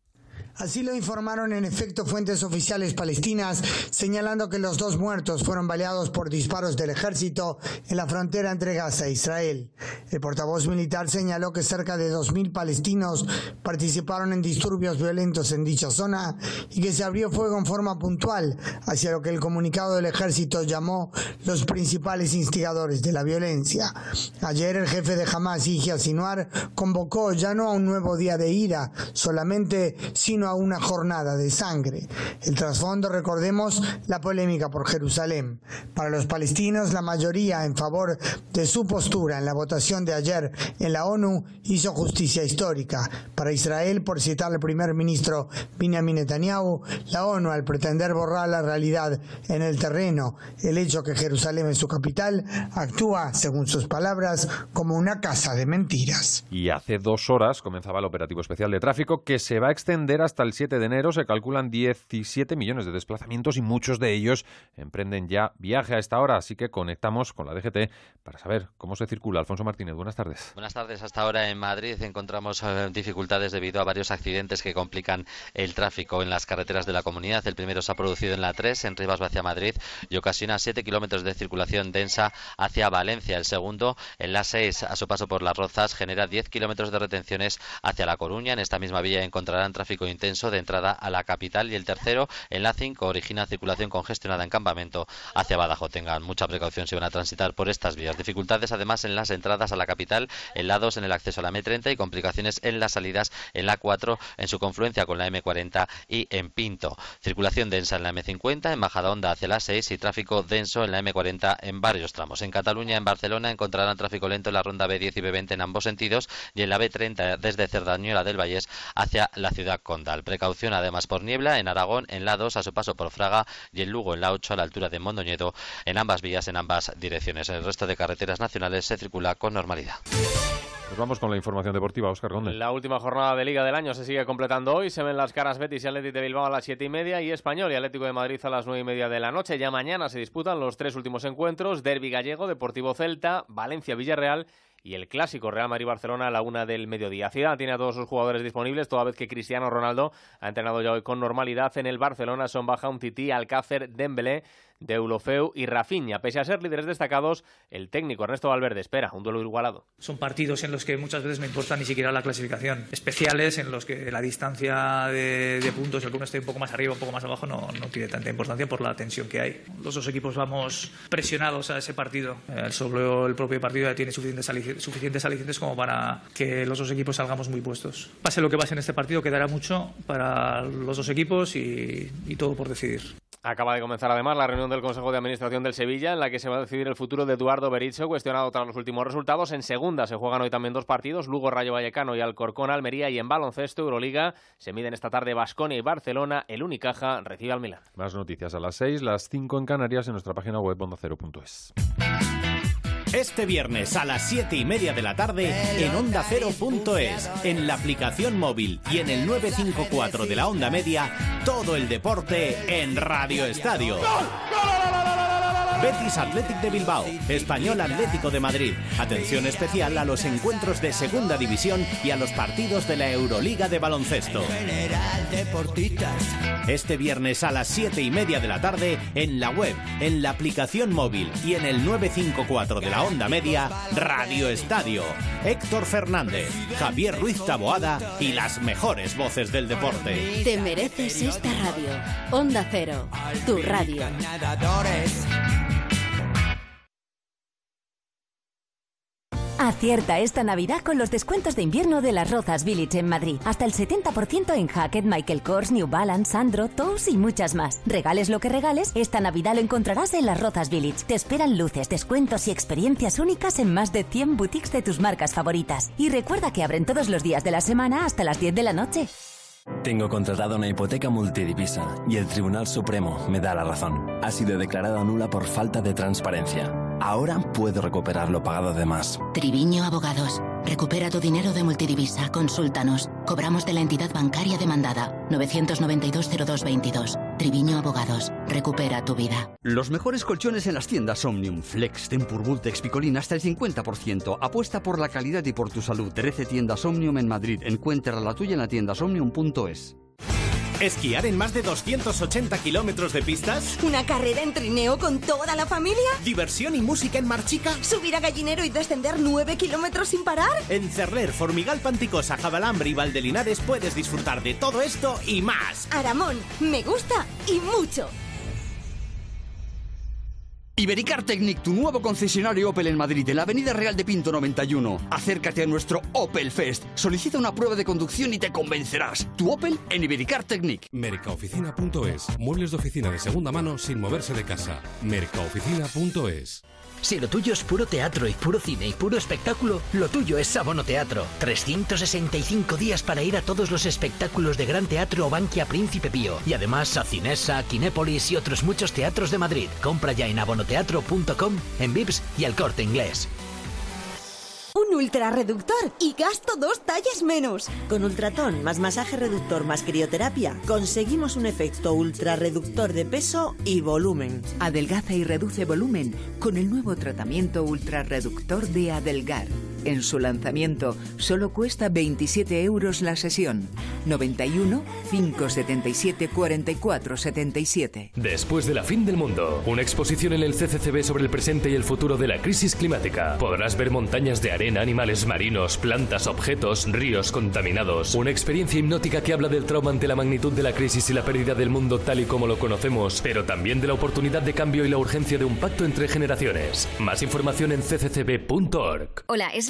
Así lo informaron en efecto fuentes oficiales palestinas, señalando que los dos muertos fueron baleados por disparos del ejército en la frontera entre Gaza e Israel. El portavoz militar señaló que cerca de 2.000 palestinos participaron en disturbios violentos en dicha zona y que se abrió fuego en forma puntual hacia lo que el comunicado del ejército llamó los principales instigadores de la violencia. Ayer el jefe de Hamas, Yihya Sinwar, convocó ya no a un nuevo día de ira, solamente sino a una jornada de sangre. El trasfondo, recordemos, la polémica por Jerusalén. Para los palestinos, la mayoría en favor de su postura en la votación de ayer en la ONU hizo justicia histórica. Para Israel, por citar al primer ministro Benjamin Netanyahu, la ONU, al pretender borrar la realidad en el terreno, el hecho que Jerusalén es su capital, actúa, según sus palabras, como una casa de mentiras. Y hace dos horas comenzaba el operativo especial de tráfico que se va a extender hasta el 7 de enero. Se calculan 17 millones de desplazamientos y muchos de ellos emprenden ya viaje a esta hora. Así que conectamos con la DGT para saber cómo se circula. Alfonso Martínez, buenas tardes. Buenas tardes. Hasta ahora en Madrid encontramos eh, dificultades debido a varios accidentes que complican el tráfico en las carreteras de la comunidad. El primero se ha producido en la 3, en Rivas hacia Madrid, y ocasiona 7 kilómetros de circulación densa hacia Valencia. El segundo, en la 6, a su paso por Las Rozas, genera 10 kilómetros de retenciones hacia La Coruña. En esta misma vía encontrarán tráfico intenso de entrada a la capital y el tercero en la 5 origina circulación congestionada en campamento hacia Badajoz. Tengan mucha precaución si van a transitar por estas vías. Dificultades además en las entradas a la capital, 2 en el acceso a la M30 y complicaciones en las salidas en la 4 en su confluencia con la M40 y en Pinto. Circulación densa en la M50, en Majadahonda hacia la 6 y tráfico denso en la M40 en varios tramos. En Cataluña, en Barcelona encontrarán tráfico lento en la ronda B10 y B20 en ambos sentidos y en la B30 desde Cerdañola del Vallés hacia la ciudad condal. Precaución además por niebla en Aragón, en la 2 a su paso por Fraga y en Lugo en la 8 a la altura de Mondoñedo en ambas vías en ambas direcciones. En el resto de carreteras nacionales se circula con normalidad. Nos vamos con la información deportiva, Oscar Gómez. La última jornada de Liga del año se sigue completando hoy. Se ven las caras Betis y Atlético de Bilbao a las siete y media y Español y Atlético de Madrid a las nueve y media de la noche. Ya mañana se disputan los tres últimos encuentros: Derby Gallego, Deportivo Celta, Valencia Villarreal y el clásico Real Madrid-Barcelona a la una del mediodía. Ciudad tiene a todos sus jugadores disponibles, toda vez que Cristiano Ronaldo ha entrenado ya hoy con normalidad. En el Barcelona son baja un Tití, Alcácer, Dembélé, Deulofeu y Rafinha. Pese a ser líderes destacados, el técnico Ernesto Valverde espera un duelo igualado. Son partidos en los que muchas veces no importa ni siquiera la clasificación. Especiales en los que la distancia de, puntos, el que uno esté un poco más arriba, un poco más abajo, no, no, tiene tanta importancia por la tensión que hay. Los dos equipos vamos presionados a ese partido. El, sobre el propio partido ya tiene suficientes, suficientes alicientes como para que los dos equipos salgamos muy puestos. Pase lo que pase en este partido, quedará mucho para los dos equipos y todo por decidir. Acaba de comenzar además la reunión del Consejo de Administración del Sevilla en la que se va a decidir el futuro de Eduardo Berizzo, cuestionado tras los últimos resultados. En segunda se juegan hoy también dos partidos, Lugo Rayo Vallecano y Alcorcón Almería y en baloncesto Euroliga se miden esta tarde Basconia y Barcelona, el Unicaja recibe al Milán. Más noticias a las 6, las 5 en Canarias en nuestra página web ondacero.es. Este viernes a las 7 y media de la tarde en Onda Cero.es, en la aplicación móvil y en el 954 de la Onda Media, todo el deporte en Radio Estadio. Betis Athletic de Bilbao, Español Atlético de Madrid. Atención especial a los encuentros de Segunda División y a los partidos de la Euroliga de baloncesto. Este viernes a las 7 y media de la tarde en la web, en la aplicación móvil y en el 954 de la onda media, Radio Estadio. Héctor Fernández, Javier Ruiz Taboada y las mejores voces del deporte. Te mereces esta radio. Onda Cero, tu radio. Acierta esta Navidad con los descuentos de invierno de las Rozas Village en Madrid. Hasta el 70% en Hackett, Michael Kors, New Balance, Sandro, Toast y muchas más. Regales lo que regales, esta Navidad lo encontrarás en las Rozas Village. Te esperan luces, descuentos y experiencias únicas en más de 100 boutiques de tus marcas favoritas. Y recuerda que abren todos los días de la semana hasta las 10 de la noche. Tengo contratada una hipoteca multidivisa y el Tribunal Supremo me da la razón. Ha sido declarada nula por falta de transparencia. Ahora puedo recuperar lo pagado de más. Triviño Abogados. Recupera tu dinero de multidivisa. Consúltanos. Cobramos de la entidad bancaria demandada. 992-0222. Triviño Abogados. Recupera tu vida. Los mejores colchones en las tiendas Omnium. Flex, Tempur, Vultex, Picolín hasta el 50%. Apuesta por la calidad y por tu salud. 13 tiendas Omnium en Madrid. Encuentra la tuya en la tienda omnium.es. ¿Esquiar en más de 280 kilómetros de pistas? ¿Una carrera en trineo con toda la familia? ¿Diversión y música en Marchica? ¿Subir a gallinero y descender 9 kilómetros sin parar? En Cerler, Formigal Panticosa, Jabalambre y Valdelinares puedes disfrutar de todo esto y más. Aramón, me gusta y mucho. Ibericar Technic, tu nuevo concesionario Opel en Madrid, en la Avenida Real de Pinto 91. Acércate a nuestro Opel Fest. Solicita una prueba de conducción y te convencerás. Tu Opel en Ibericar Technic. Mercaoficina.es. Muebles de oficina de segunda mano sin moverse de casa. Mercaoficina.es. Si lo tuyo es puro teatro y puro cine y puro espectáculo, lo tuyo es Sabono Teatro. 365 días para ir a todos los espectáculos de Gran Teatro o Bankia Príncipe Pío. Y además a Cinesa, Kinépolis y otros muchos teatros de Madrid. Compra ya en abonoteatro.com, en Vips y al corte inglés. Un ultra reductor y gasto dos tallas menos. Con Ultratón más masaje reductor más crioterapia, conseguimos un efecto ultra reductor de peso y volumen. Adelgaza y reduce volumen con el nuevo tratamiento ultra reductor de Adelgar. En su lanzamiento solo cuesta 27 euros la sesión. 91 577 44 77. Después de la fin del mundo, una exposición en el CCCB sobre el presente y el futuro de la crisis climática. Podrás ver montañas de arena, animales marinos, plantas, objetos, ríos contaminados. Una experiencia hipnótica que habla del trauma ante la magnitud de la crisis y la pérdida del mundo tal y como lo conocemos, pero también de la oportunidad de cambio y la urgencia de un pacto entre generaciones. Más información en cccb.org. Hola, es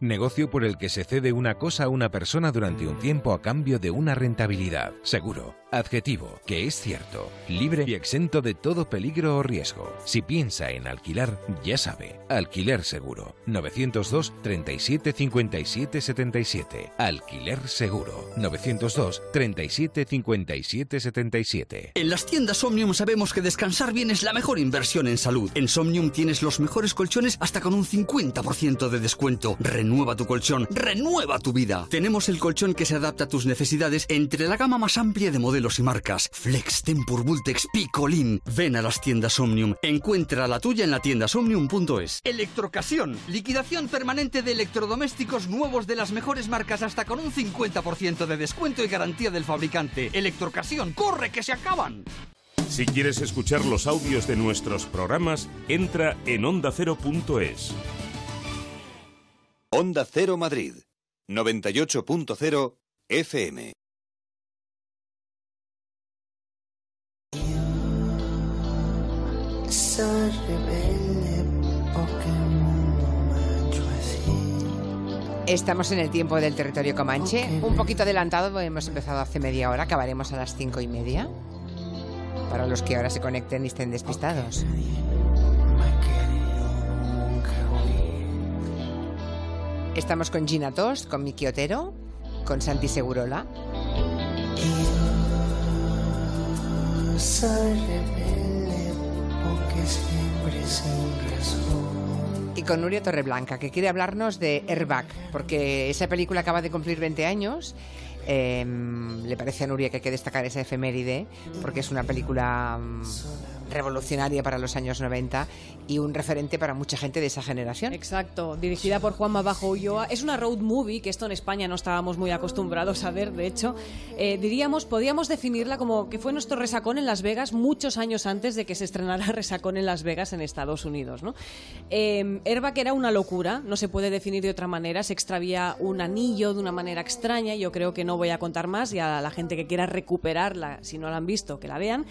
Negocio por el que se cede una cosa a una persona durante un tiempo a cambio de una rentabilidad. Seguro. Adjetivo, que es cierto, libre y exento de todo peligro o riesgo. Si piensa en alquilar, ya sabe. Alquiler seguro. 902 37 57 77. Alquiler seguro. 902 37 57 77. En las tiendas Omnium sabemos que descansar bien es la mejor inversión en salud. En Somnium tienes los mejores colchones hasta con un 50% de descuento. Renueva tu colchón, renueva tu vida. Tenemos el colchón que se adapta a tus necesidades entre la gama más amplia de modelos y marcas. Flex, Tempur, Vultex, Picolín. Ven a las tiendas Omnium. Encuentra la tuya en la tienda somnium.es. Electrocasión. Liquidación permanente de electrodomésticos nuevos de las mejores marcas hasta con un 50% de descuento y garantía del fabricante. Electrocasión. ¡Corre que se acaban! Si quieres escuchar los audios de nuestros programas, entra en ondacero.es. Onda Cero Madrid, 98.0 FM. Soy rebelde porque el mundo me ha hecho así. Estamos en el tiempo del territorio comanche, un poquito adelantado, hemos empezado hace media hora, acabaremos a las cinco y media. Para los que ahora se conecten y estén despistados. Estamos con Gina Tost, con Miki Otero, con Santi Segurola. Y con Nuria Torreblanca, que quiere hablarnos de Airbag, porque esa película acaba de cumplir 20 años. Em, le parece a Nuria que hay que destacar esa efeméride porque es una película mm, revolucionaria para los años 90 y un referente para mucha gente de esa generación. Exacto, dirigida por Juan Bajo Ulloa. Es una road movie, que esto en España no estábamos muy acostumbrados a ver, de hecho. Eh, diríamos, podríamos definirla como que fue nuestro resacón en Las Vegas muchos años antes de que se estrenara (laughs) Resacón en Las Vegas en Estados Unidos. ¿no? Eh, era una locura, no se puede definir de otra manera, se extravía un anillo de una manera extraña, yo creo que no voy a contar más y a la gente que quiera recuperarla, si no la han visto, que la vean.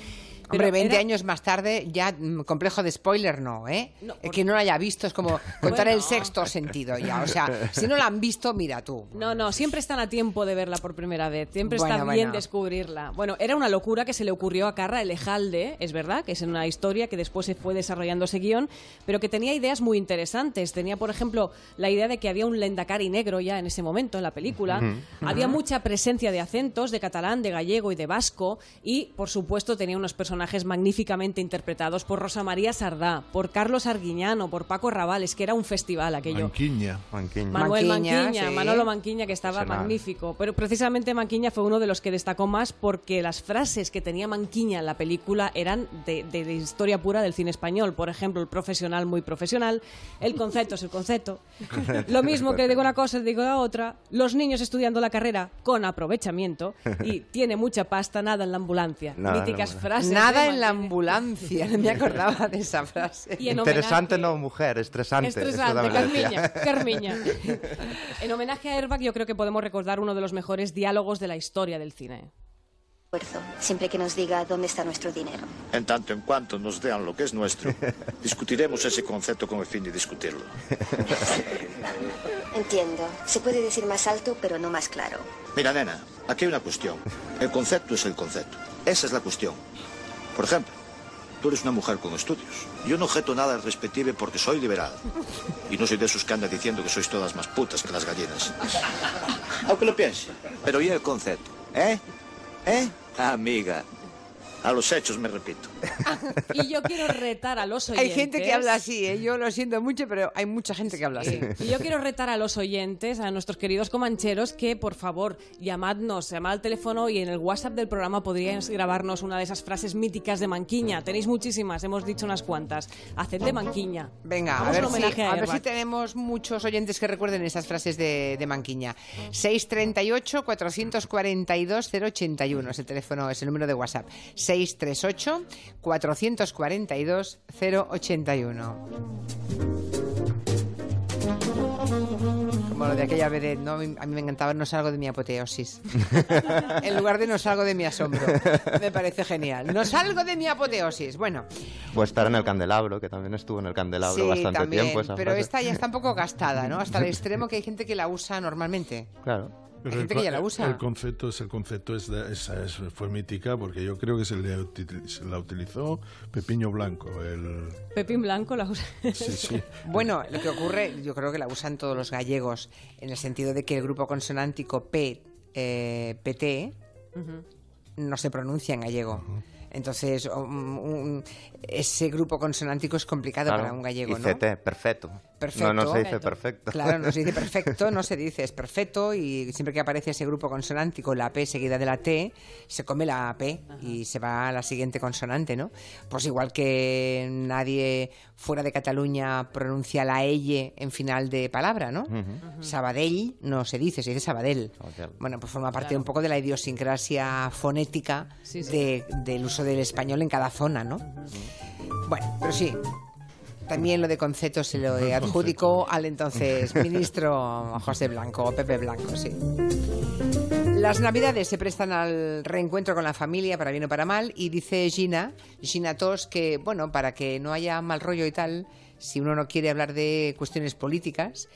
Hombre, 20 años más tarde, ya mm, complejo de spoiler no, ¿eh? El que no lo haya visto es como (laughs) contar el sexto sentido ya. O sea, (laughs) si no la han visto, mira tú. No, no, siempre están a tiempo de verla por primera vez. Siempre está Bueno, bien bueno. descubrirla. Bueno, era una locura que se le ocurrió a Carra Elejalde, es verdad, que es una historia que después se fue desarrollando ese guion, pero que tenía ideas muy interesantes. Tenía, por ejemplo, la idea de que había un lendacari negro ya en ese momento en la película. Había mucha presencia de acentos, de catalán, de gallego y de vasco. Y, por supuesto, tenía unos personajes magníficamente interpretados por Rosa María Sardá, por Carlos Arguiñano, por Paco Rabales, que era un festival aquello. Manquiña. Manquiña. Manuel Manquiña, Manquiña, sí. Manolo Manquiña, que estaba Senal. magnífico. Pero precisamente Manquiña fue uno de los que destacó más porque las frases que tenía Manquiña en la película eran de, de- de historia pura del cine español. Por ejemplo, el profesional muy profesional, el concepto es el concepto. (laughs) Lo mismo que digo una cosa, digo la otra. Los niños estudiando la carrera con aprovechamiento y tiene mucha pasta, nada en la ambulancia. Míticas frases. Nada de en la ambulancia, no me acordaba de esa frase. Y Interesante no, mujer, estresante. Estresante, Carmiña. (laughs) Carmiña. (laughs) En homenaje a Airbag, yo creo que podemos recordar uno de los mejores diálogos de la historia del cine. esfuerzo, siempre que nos diga dónde está nuestro dinero. En tanto en cuanto nos dean lo que es nuestro, (laughs) discutiremos ese concepto con el fin de discutirlo. Entiendo. Se puede decir más alto, pero no más claro. Mira, nena, aquí hay una cuestión. El concepto es el concepto. Esa es la cuestión. Por ejemplo, tú eres una mujer con estudios. Yo no objeto nada al respective porque soy liberal. Y no soy de esos que diciendo que sois todas más putas que las gallinas. Aunque lo piense. Pero ¿y el concepto? ¿Eh? ¿Eh? Amiga. A los hechos me repito. (laughs) Y yo quiero retar a los oyentes. Hay gente que habla así, ¿eh? yo lo siento mucho, pero hay mucha gente que habla así. Y yo quiero retar a los oyentes, a nuestros queridos comancheros, que por favor llamadnos, llamad al teléfono y en el WhatsApp del programa podríais grabarnos una de esas frases míticas de Manquiña. Tenéis muchísimas, hemos dicho unas cuantas. Haced de Manquiña. Venga, a ver, si, homenaje a a ver Airbag. si tenemos muchos oyentes que recuerden esas frases de, de Manquiña. 638-442-081 es el teléfono, es el número de WhatsApp. 638-442-081. Como lo de aquella vez, ¿no? A mí a mí me encantaba No salgo de mi apoteosis. (laughs) en lugar de No salgo de mi asombro. Me parece genial. No salgo de mi apoteosis. Bueno, O estar en el candelabro, que también estuvo en el candelabro sí, bastante también, tiempo. Esa pero frase. esta ya está un poco gastada, ¿no? Hasta el (laughs) extremo que hay gente que la usa normalmente. Claro. Hay gente que ya la usa. El concepto es el concepto es, de- esa es- fue mítica porque yo creo que se, le util- se la utilizó Pepiño Blanco, el Pepín Blanco la usa. sí, sí. (laughs) Bueno, lo que ocurre, yo creo que la usan todos los gallegos, en el sentido de que el grupo consonántico P, eh, PT no se pronuncia en gallego. Entonces, um, un- ese grupo consonántico es complicado Claro. para un gallego, ¿no? CT, perfecto. Perfecto. No, no se dice perfecto. Claro, no se dice (laughs) perfecto, no se dice, es perfecto y siempre que aparece ese grupo consonántico, la P seguida de la T, se come la P y se va a la siguiente consonante, ¿no? Pues igual que nadie fuera de Cataluña pronuncia la L en final de palabra, ¿no? Sabadell no se dice, se dice Sabadell. Bueno, pues forma parte Claro. un poco de la idiosincrasia fonética Sí, sí. de- del uso del español en cada zona, ¿no? Bueno, pero sí. También lo de concepto se lo adjudicó al entonces ministro José Blanco, o Pepe Blanco, sí. Las navidades se prestan al reencuentro con la familia, para bien o para mal, y dice Gina, Gina Tos, que, bueno, para que no haya mal rollo y tal, si uno no quiere hablar de cuestiones políticas,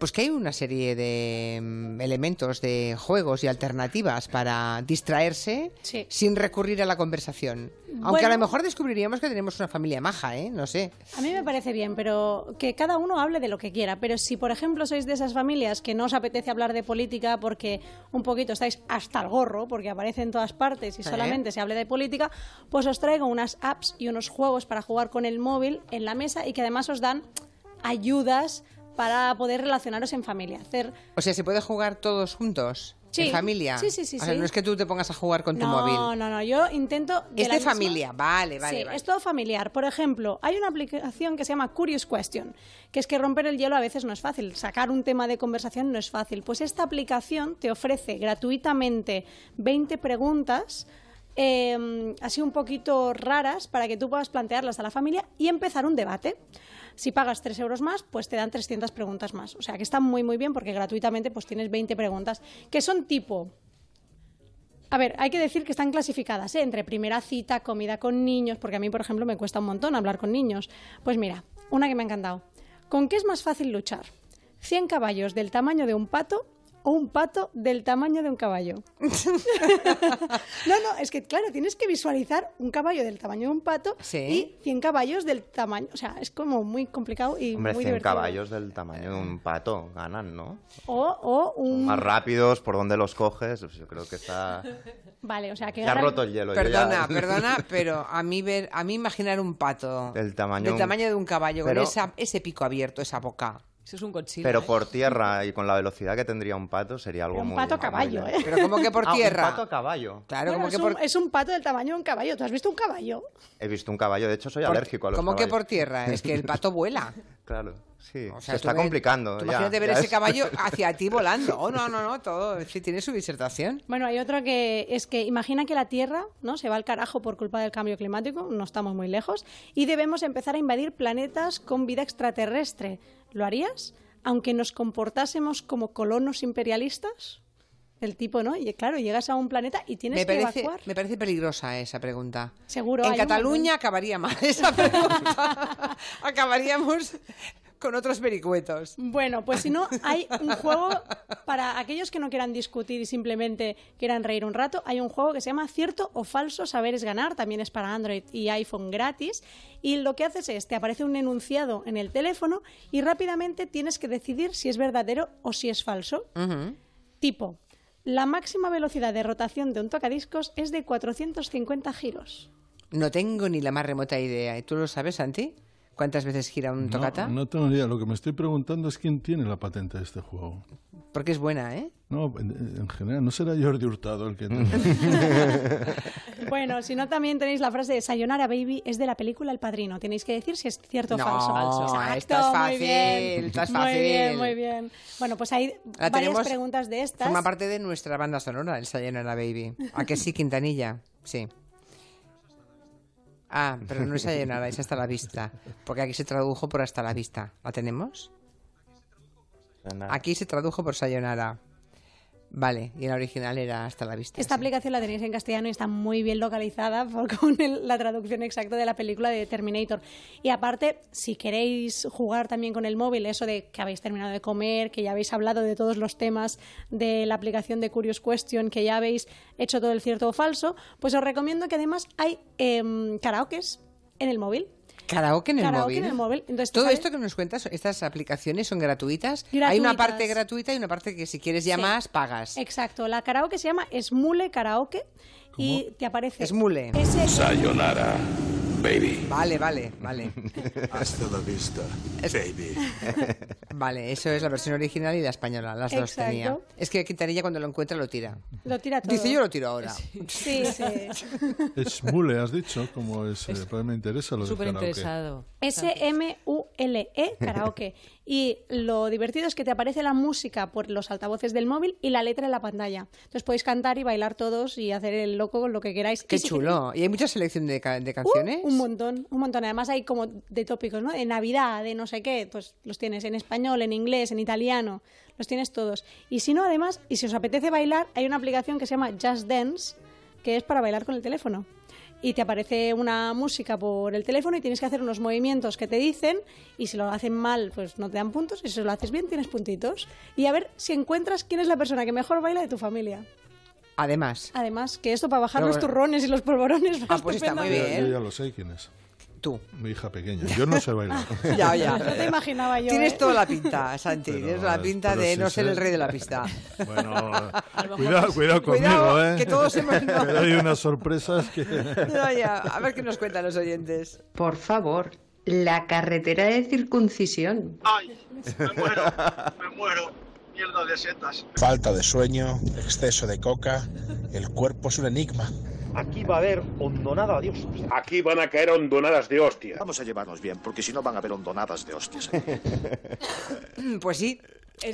pues que hay una serie de mm, elementos, de juegos y alternativas para distraerse Sí. sin recurrir a la conversación. Aunque Bueno. a lo mejor descubriríamos que tenemos una familia maja, ¿eh? No sé. A mí me parece bien, pero que cada uno hable de lo que quiera. Pero si, por ejemplo, sois de esas familias que no os apetece hablar de política porque un poquito estáis hasta el gorro, porque aparece en todas partes y ¿Eh? solamente se hable de política, pues os traigo unas apps y unos juegos para jugar con el móvil en la mesa y que además os dan ayudas para poder relacionaros en familia. Hacer O sea, ¿se puede jugar todos juntos? Sí. ¿En familia? Sí, sí, sí, O sea, sí. no es que tú te pongas a jugar con tu no, móvil. No, no, yo intento... Es la de misma- familia, vale, vale, sí, vale. es todo familiar. Por ejemplo, hay una aplicación que se llama Curious Question, que es que romper el hielo a veces no es fácil, sacar un tema de conversación no es fácil. Pues esta aplicación te ofrece gratuitamente 20 preguntas eh, así un poquito raras para que tú puedas plantearlas a la familia y empezar un debate. Si pagas 3 euros más, pues te dan 300 preguntas más. O sea que está muy muy bien porque gratuitamente pues tienes 20 preguntas que son tipo a ver, hay que decir que están clasificadas ¿eh? entre primera cita, comida con niños, porque a mí, por ejemplo, me cuesta un montón hablar con niños. Pues mira, una que me ha encantado. ¿Con qué es más fácil luchar? ¿100 caballos del tamaño de un pato un pato del tamaño de un caballo? (laughs) no, no, es que claro, tienes que visualizar un caballo del tamaño de un pato Sí. y 100 caballos del tamaño. O sea, es como muy complicado y Hombre, muy 100 divertido. caballos del tamaño de un pato ganan, ¿no? O, o un. Más rápidos, por donde los coges, pues yo creo que está... (laughs) Vale, o sea que. Se ha roto el hielo. Perdona, ya- (laughs) perdona, pero a mí ver, a mí imaginar un pato Del tamaño, del tamaño de un caballo Pero- con esa, ese pico abierto, esa boca. Eso es un Godzilla. Pero ¿eh? por (laughs) tierra y con la velocidad que tendría un pato sería algo Un muy... pato a caballo, muy- ¿eh? Pero como que por (laughs) Ah, tierra. un pato a caballo. Claro, Bueno, como es, que un, por, es un pato del tamaño de un caballo. ¿Tú has visto un caballo? He visto un caballo, de hecho soy por- alérgico a los como que caballos. por tierra, es que el pato (laughs) vuela. Claro, sí. O Se sea, tú está complicando. tú ya, imagínate ver ya ese es- caballo hacia ti volando. Oh, no, no, no, todo. Sí, tiene su disertación. Bueno, hay otro que es que imagina que la Tierra no se va al carajo por culpa del cambio climático, no estamos muy lejos, y debemos empezar a invadir planetas con vida extraterrestre. ¿Lo harías? Aunque nos comportásemos como colonos imperialistas. El tipo, ¿no? Y claro, llegas a un planeta y tienes Me que evacuar. me parece peligrosa esa pregunta. Seguro. En hay un Cataluña acabaría mal (laughs) esa pregunta. (laughs) Acabaríamos con otros vericuetos. Bueno, pues si no, hay un juego para aquellos que no quieran discutir y simplemente quieran reír un rato. Hay un juego que se llama Cierto o Falso Saberes Ganar. También es para Android y iPhone gratis. Y lo que haces es, te aparece un enunciado en el teléfono y rápidamente tienes que decidir si es verdadero o si es falso. Tipo, la máxima velocidad de rotación de un tocadiscos es de 450 giros. No tengo ni la más remota idea. ¿Y tú lo sabes, Santi? ¿Cuántas veces gira un tocata? No, no tengo ni idea. Lo que me estoy preguntando es quién tiene la patente de este juego. Porque es buena, ¿eh? No, en, en general, ¿no será Jordi Hurtado el que... (laughs) Bueno, si no, también tenéis la frase de Sayonara Baby, es de la película El Padrino. Tenéis que decir si es cierto No, o falso. esta Exacto, es muy fácil, bien. esta es Muy bien, fácil. muy bien. Bueno, pues hay La varias tenemos- preguntas de estas. Forma parte de nuestra banda sonora, el Sayonara Baby. ¿A que sí, Quintanilla? Sí. Ah, pero no es Sayonara, es Hasta la Vista. Porque aquí se tradujo por Hasta la Vista. ¿La tenemos? Aquí se tradujo por Sayonara. Vale, y la original era Hasta la Vista. Esta aplicación la tenéis en castellano y está muy bien localizada (laughs) por- con el- la traducción exacta de la película de Terminator. Y aparte, si queréis jugar también con el móvil, eso de que habéis terminado de comer, que ya habéis hablado de todos los temas de la aplicación de Curious Question, que ya habéis hecho todo el cierto o falso, pues os recomiendo que además hay em, karaokes en el móvil. Karaoke en el Karaoke móvil. en el móvil. Entonces, Todo ¿sabes? esto que nos cuentas, estas aplicaciones son gratuitas. Hay una parte gratuita y una parte que si quieres ya Sí. más, pagas. Exacto, la karaoke se llama Smule Karaoke y te aparece Smule. Sayonara, baby. Vale, vale, vale. Hasta la vista, baby. (laughs) Vale, eso es la versión original y la española, las dos Exacto. tenía. Es que Quintanilla cuando lo encuentra lo tira. Lo tira todo. Dice yo lo tiro ahora. Sí, sí. Smule, (laughs) has dicho, como es, eh, pues me interesa lo Súper interesado. S-M-U-L-E, karaoke. (laughs) Y lo divertido es que te aparece la música por los altavoces del móvil y la letra en la pantalla. Entonces podéis cantar y bailar todos y hacer el loco con lo que queráis. Qué Y chulo. ¿Y hay mucha selección de, ca- de canciones? Uh, un montón, un montón. Además hay como de tópicos, ¿no? De Navidad, de no sé qué, pues los tienes en español, en inglés, en italiano, los tienes todos. Y si no, además, y si os apetece bailar, hay una aplicación que se llama Just Dance, que es para bailar con el teléfono. Y te aparece una música por el teléfono y tienes que hacer unos movimientos que te dicen y si lo hacen mal, pues no te dan puntos y si lo haces bien, tienes puntitos. Y a ver si encuentras quién es la persona que mejor baila de tu familia. Además. Además, que esto para bajar Pero los turrones y los polvorones va Ah, pues está muy estupendamente. Yo, yo ya lo sé quién es. Tú. Mi hija pequeña. Yo no sé bailar. (laughs) Ya, ya. No te imaginaba yo. Tienes ¿eh? toda la pinta, Santi. Pero, Tienes la pinta de no sé. ser el rey de la pista. (laughs) Bueno, (laughs) cuidado, cuidado conmigo, Cuidado, ¿eh? que todos hemos- no. Hay unas sorpresas que... No, ya. A ver qué nos cuentan los oyentes. Por favor, la carretera de circuncisión. Ay, me muero, me muero. mierda de setas. Falta de sueño, exceso de coca, el cuerpo es un enigma. Aquí va a haber hondonada de hostias. Aquí van a caer hondonadas de hostias. Vamos a llevarnos bien, porque si no van a haber hondonadas de hostias. (laughs) Pues sí.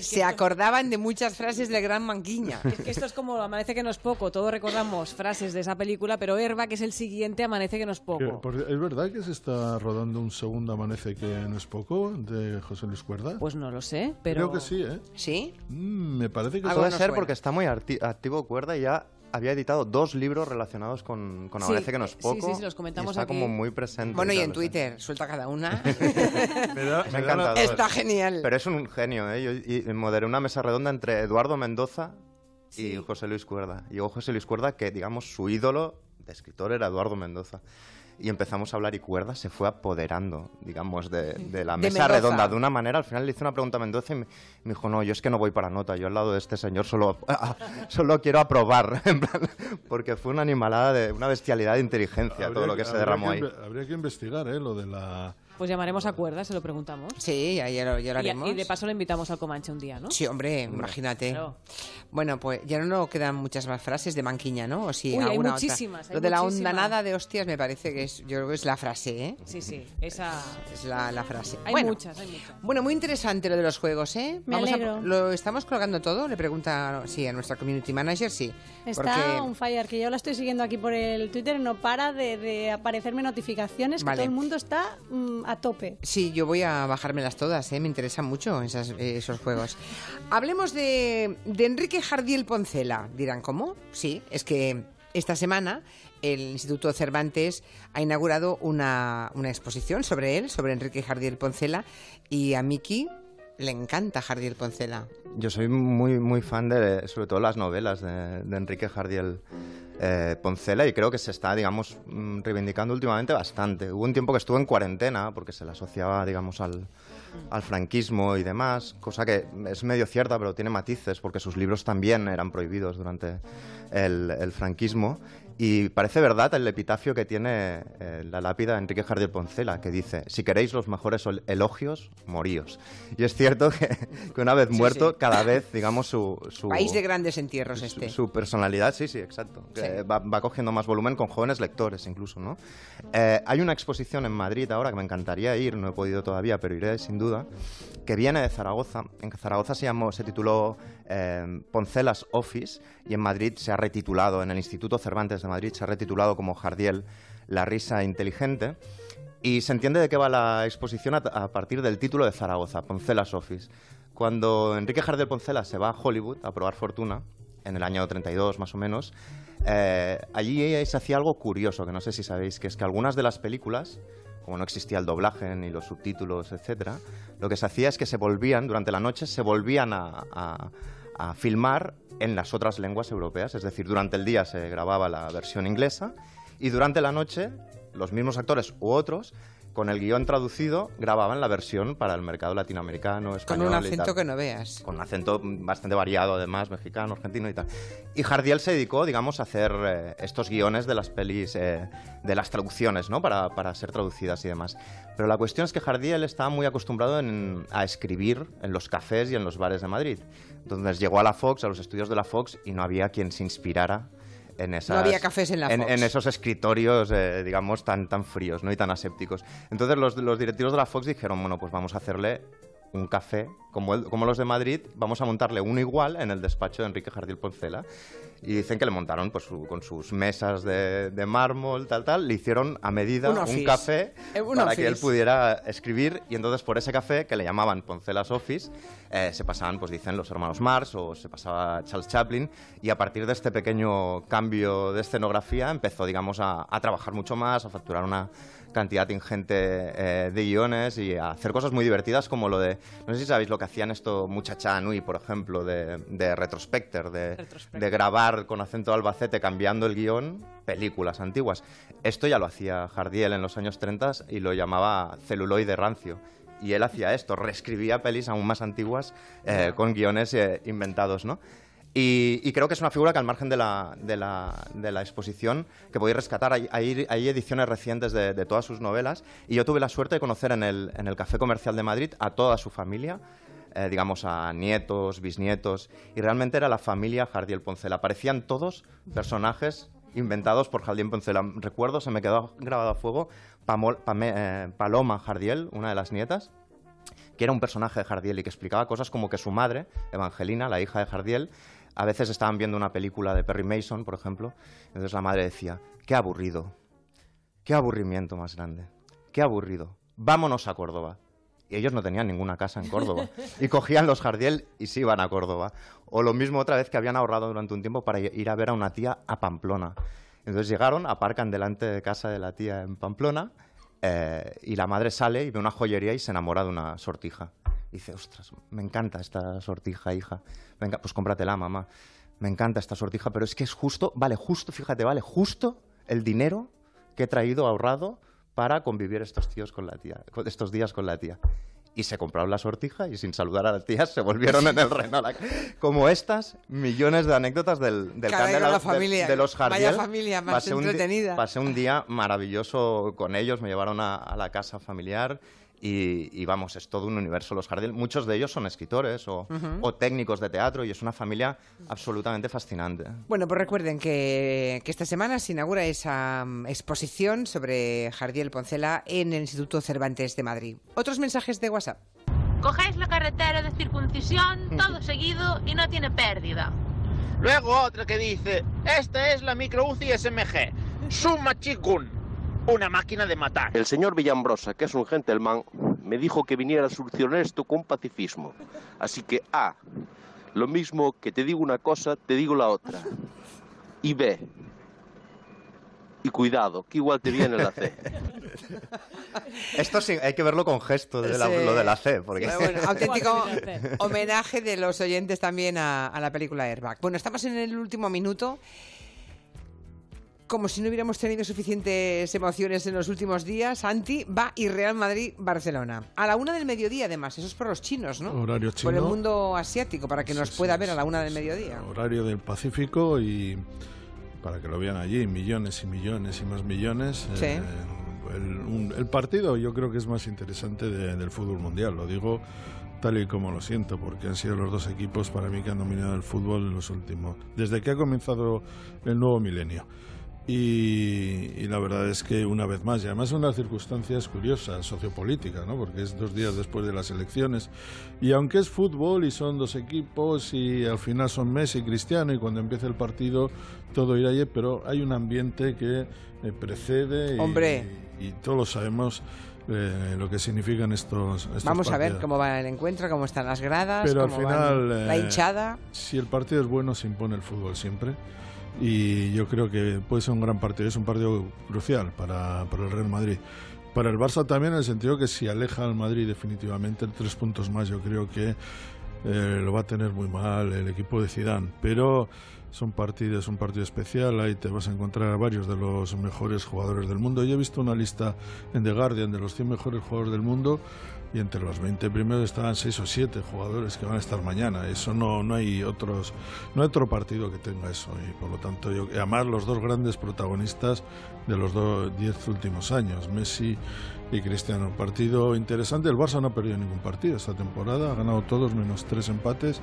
Se acordaban de muchas frases del gran Manquiña. Es que esto es como Amanece que no es poco. Todos recordamos frases de esa película, pero Herba, que es el siguiente, Amanece que no es Que, poco. ¿Es verdad que se está rodando un segundo Amanece que no es poco de José Luis Cuerda? Pues no lo sé, pero... Creo que sí, ¿eh? ¿Sí? Mm, me parece que Puede ser porque está muy activo Cuerda y ya había editado dos libros relacionados con, con Sí, Amanece que no es poco. sí, sí, los comentamos y está aquí. como muy presente. Bueno, y en. Twitter, suelta cada una. (laughs) Me ha encantado. Está genial. Pero es un genio, ¿eh? Yo y- y moderé una mesa redonda entre Eduardo Mendoza y José Luis Cuerda. Y llegó José Luis Cuerda, que digamos su ídolo de escritor era Eduardo Mendoza. Y empezamos a hablar y Cuerda se fue apoderando, digamos, de, de la mesa redonda de una manera. Al final le hice una pregunta a Mendoza y me, me dijo, no, yo es que no voy para nota, yo al lado de este señor solo, (laughs) solo quiero aprobar. (laughs) en plan, porque fue una animalada, de una bestialidad de inteligencia todo lo que se derramó que ahí. Habría que investigar, ¿eh? Lo de la... Pues llamaremos a cuerda, se lo preguntamos. Sí, ya, ya lo, ya lo Y, haremos. y de paso le invitamos al Comanche un día, ¿no? Sí, hombre, imagínate. Claro. Bueno, pues ya no quedan muchas más frases de Manquiña, ¿no? O sí, Uy, hay alguna muchísimas, Otra. hay Lo de la muchísimas. hondanada de hostias me parece que es, yo creo que es la frase, ¿eh? Sí, sí, esa... Es la, la frase. Hay Bueno, muchas, hay muchas. Bueno, muy interesante lo de los juegos, ¿eh? Me a- alegro. ¿Lo estamos colgando todo? Le pregunta, sí, a nuestra community manager, sí. Está Porque- on fire, que yo la estoy siguiendo aquí por el Twitter no para de, de aparecerme notificaciones, Vale. que todo el mundo está mm, a tope. Sí, yo voy a bajármelas todas, ¿eh? me interesan mucho esas- eh, esos juegos. Hablemos de, de Enrique Jardiel Poncela. Dirán, ¿cómo? Sí, es que esta semana el Instituto Cervantes ha inaugurado una, una exposición sobre él, sobre Enrique Jardiel Poncela, y a Miki le encanta Jardiel Poncela. Yo soy muy, muy fan de, sobre todo, las novelas de, de Enrique Jardiel eh, Poncela y creo que se está, digamos, mm, reivindicando últimamente bastante. Hubo un tiempo que estuvo en cuarentena porque se le asociaba, digamos, al, franquismo y demás, cosa que es medio cierta, pero tiene matices porque sus libros también eran prohibidos durante el franquismo. Y parece verdad el epitafio que tiene eh, la lápida de Enrique Jardiel Poncela, que dice, si queréis los mejores elogios, moríos. Y es cierto (laughs) que, que una vez Sí, muerto, sí. cada vez, digamos, su... su País de grandes entierros este. su personalidad, sí, sí, exacto. Sí. Que va, va cogiendo más volumen con jóvenes lectores incluso, ¿no? Eh, hay una exposición en Madrid ahora que me encantaría ir, no he podido todavía, pero iré sin duda, que viene de Zaragoza. En Zaragoza se, llamó, se tituló eh, Poncelas Office y en Madrid se ha retitulado, en el Instituto Cervantes de Madrid se ha retitulado como Jardiel, la risa inteligente. Y se entiende de qué va la exposición a, partir del título de Zaragoza, Poncelas Office. Cuando Enrique Jardiel Poncela se va a Hollywood a probar fortuna, en el año 32 más o menos, eh, allí se hacía algo curioso, que no sé si sabéis, que es que algunas de las películas, como no existía el doblaje ni los subtítulos, etcétera, lo que se hacía es que se volvían, durante la noche, se volvían a- a filmar en las otras lenguas europeas, es decir, durante el día se grababa la versión inglesa y durante la noche los mismos actores u otros con el guion traducido grababan la versión para el mercado latinoamericano, Con español un y acento tal. que no veas. Con un acento bastante variado, además, mexicano, argentino y tal. Y Jardiel se dedicó, digamos, a hacer eh, estos guiones de las pelis, eh, de las traducciones, ¿no? Para, para ser traducidas y demás. Pero la cuestión es que Jardiel estaba muy acostumbrado en- a escribir en los cafés y en los bares de Madrid. Entonces llegó a la Fox, a los estudios de la Fox, y no había quien se inspirara en esas, había cafés en la Fox. en esos escritorios, eh, digamos, tan, tan fríos ¿no? y tan asépticos. Entonces los, los directivos de la Fox dijeron, bueno, pues vamos a hacerle un café como, el- como los de Madrid, vamos a montarle uno igual en el despacho de Enrique Jardiel Poncela. Y dicen que le montaron pues, su- con sus mesas de, de mármol, tal, tal, le hicieron a medida Un café Eh, un para que él pudiera escribir. Y entonces por ese café, que le llamaban Poncelas Office, eh, se pasaban, pues dicen, los hermanos Mars o se pasaba Charles Chaplin. Y a partir de este pequeño cambio de escenografía empezó, digamos, a, a trabajar mucho más, a facturar una cantidad ingente eh, de guiones y a hacer cosas muy divertidas como lo de, no sé si sabéis lo que hacían esto Muchacha Nui, por ejemplo, de, de Retrospector, de, Retrospector. de grabar con acento albacete cambiando el guion películas antiguas. Esto ya lo hacía Jardiel en los años 30 y lo llamaba celuloide rancio. Y él hacía esto, reescribía pelis aún más antiguas eh, con guiones eh, inventados, ¿no? Y, y creo que es una figura que al margen de la, de la, de la exposición que podéis rescatar, hay, hay- ediciones recientes de, de todas sus novelas y yo tuve la suerte de conocer en el, en el Café Comercial de Madrid a toda su familia. eh, digamos, a nietos, bisnietos, y realmente era la familia Jardiel Poncela. Parecían todos personajes inventados por Jardiel Poncela. Recuerdo, se me quedó grabado a fuego, Pamol- Pame- eh, Paloma Jardiel, una de las nietas, que era un personaje de Jardiel y que explicaba cosas como que su madre, Evangelina, la hija de Jardiel, a veces estaban viendo una película de Perry Mason, por ejemplo, entonces la madre decía, qué aburrido, qué aburrimiento más grande, qué aburrido, vámonos a Córdoba. Y ellos no tenían ninguna casa en Córdoba. (laughs) Y cogían los Jardiel y se iban a Córdoba. O lo mismo otra vez que habían ahorrado durante un tiempo para ir a ver a una tía a Pamplona. Entonces llegaron, aparcan delante de casa de la tía en Pamplona eh, y la madre sale y ve una joyería y se enamora de una sortija. Y dice, ostras, me encanta esta sortija, hija. Venga, pues cómpratela, mamá. Me encanta esta sortija, pero es que es justo, vale, justo, fíjate, vale, justo el dinero que he traído ahorrado para convivir estos tíos con la tía, estos días con la tía. Y se compraron la sortija y sin saludar a las tías se volvieron en el Renault. Como estas, millones de anécdotas del, del Caray, la familia. de los Vaya Jardiel. familia más Pasé un entretenida. pasé un día maravilloso con ellos, me llevaron a, a la casa familiar y, y vamos, es todo un universo los Jardiel. Muchos de ellos son escritores o, Ujú. o técnicos de teatro y es una familia absolutamente fascinante. Bueno, pues recuerden que, que esta semana se inaugura esa mm, exposición sobre Jardiel Poncela en el Instituto Cervantes de Madrid. Otros mensajes de WhatsApp. Cogéis la carretera de circuncisión, todo seguido y no tiene pérdida. Luego otra que dice, esta es la micro UCI SMG, Suma Chigun, una máquina de matar. El señor Villambrosa, que es un gentleman, me dijo que viniera a solucionar esto con pacifismo. Así que A, lo mismo que te digo una cosa, te digo la otra. Y B, y cuidado, que igual te viene la C. (laughs) Esto sí, hay que verlo con gesto, de la- Sí. lo de la C. Porque... (laughs) Bueno, auténtico homenaje de los oyentes también a, a la película Airbag. Bueno, estamos en el último minuto. Como si no hubiéramos tenido suficientes emociones en los últimos días, Anti va y Real Madrid-Barcelona. A la una del mediodía, además. Eso es por los chinos, ¿no? Horario Por el chino. mundo asiático, para que nos pueda ver a la una del mediodía. horario del Pacífico y para que lo vean allí, millones y millones y más millones. Sí. Eh, el, un- el partido yo creo que es más interesante de- del fútbol mundial, lo digo tal y como lo siento, porque han sido los dos equipos para mí que han dominado el fútbol en los últimos, desde que ha comenzado el nuevo milenio. Y, y la verdad es que una vez más, y además unas circunstancias curiosas, sociopolíticas, ¿no? porque es dos días después de las elecciones, y aunque es fútbol y son dos equipos y al final son Messi y Cristiano y cuando empieza el partido todo irá allí, pero hay un ambiente que eh, precede y, Hombre. y, todos sabemos eh, lo que significan estos, estos Vamos a ver cómo va el encuentro, cómo están las gradas, Pero al cómo van final, la eh, hinchada. si el partido es bueno, se impone el fútbol siempre. Y yo creo que puede ser un gran partido. Es un partido crucial para, para el Real Madrid. Para el Barça también, en el sentido que si aleja al Madrid definitivamente, tres puntos más, yo creo que eh, lo va a tener muy mal el equipo de Zidane. Pero son partidos, es un partido especial. Ahí te vas a encontrar a varios de los mejores jugadores del mundo. Yo he visto una lista en The Guardian de los 100 mejores jugadores del mundo y entre los 20 primeros estaban 6 o 7 jugadores que van a estar mañana. Eso no, no hay otros no hay otro partido que tenga eso y por lo tanto yo además los dos grandes protagonistas de los dos 10 últimos años, Messi y Cristiano. Partido interesante, el Barça no ha perdido ningún partido esta temporada, ha ganado todos menos tres empates.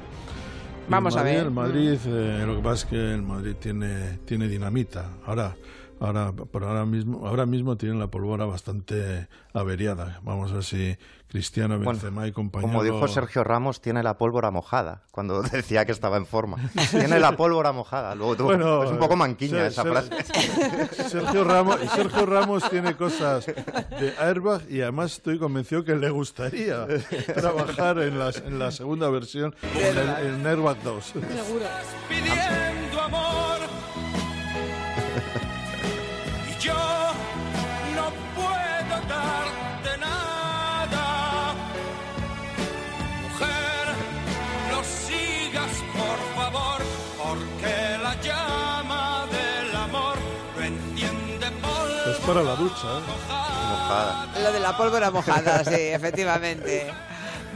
Y Vamos a ver. El Madrid, eh, lo que pasa es que el Madrid tiene, tiene dinamita. Ahora, ahora, por ahora mismo, ahora mismo tienen la pólvora bastante averiada. Vamos a ver si Cristiano, Bueno, Benzema y compañía. Como dijo Sergio Ramos, tiene la pólvora mojada, cuando (laughs) decía que estaba en forma. (laughs) tiene la pólvora mojada. Luego tú- Bueno, es un poco manquiña Ser- esa Ser- frase. (laughs) Sergio Ramos, Sergio Ramos tiene cosas de airbag y además estoy convencido que le gustaría trabajar en la, en la segunda versión, en, el, en Airbag 2. Seguro. pidiendo amor. Y yo para la ducha. ¿eh? Mojada. Lo de la pólvora mojada, sí, efectivamente.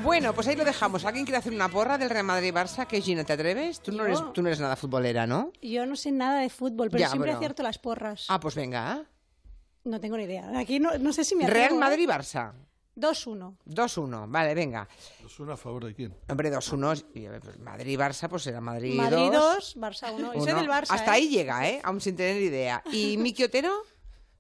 Bueno, pues ahí lo dejamos. ¿Alguien quiere hacer una porra del Real Madrid-Barça? ¿Qué, Gina, te atreves? Tú no, Yo. eres, tú no eres nada futbolera, ¿no? Yo no sé nada de fútbol, pero Ya, siempre bueno. acierto las porras. Ah, pues venga. No tengo ni idea. Aquí no, no sé si me Real ¿eh? Madrid-Barça. 2-1. 2-1, vale, venga. ¿Es una a favor de quién? Hombre, 2-1, y, eh, pues, Madrid-Barça, pues será Madrid 2. Madrid 2, Barça 1. Y soy Uno. del Barça. Hasta ¿eh? ahí llega, ¿eh? Aún sin tener idea. ¿Y (laughs) Miki Otero?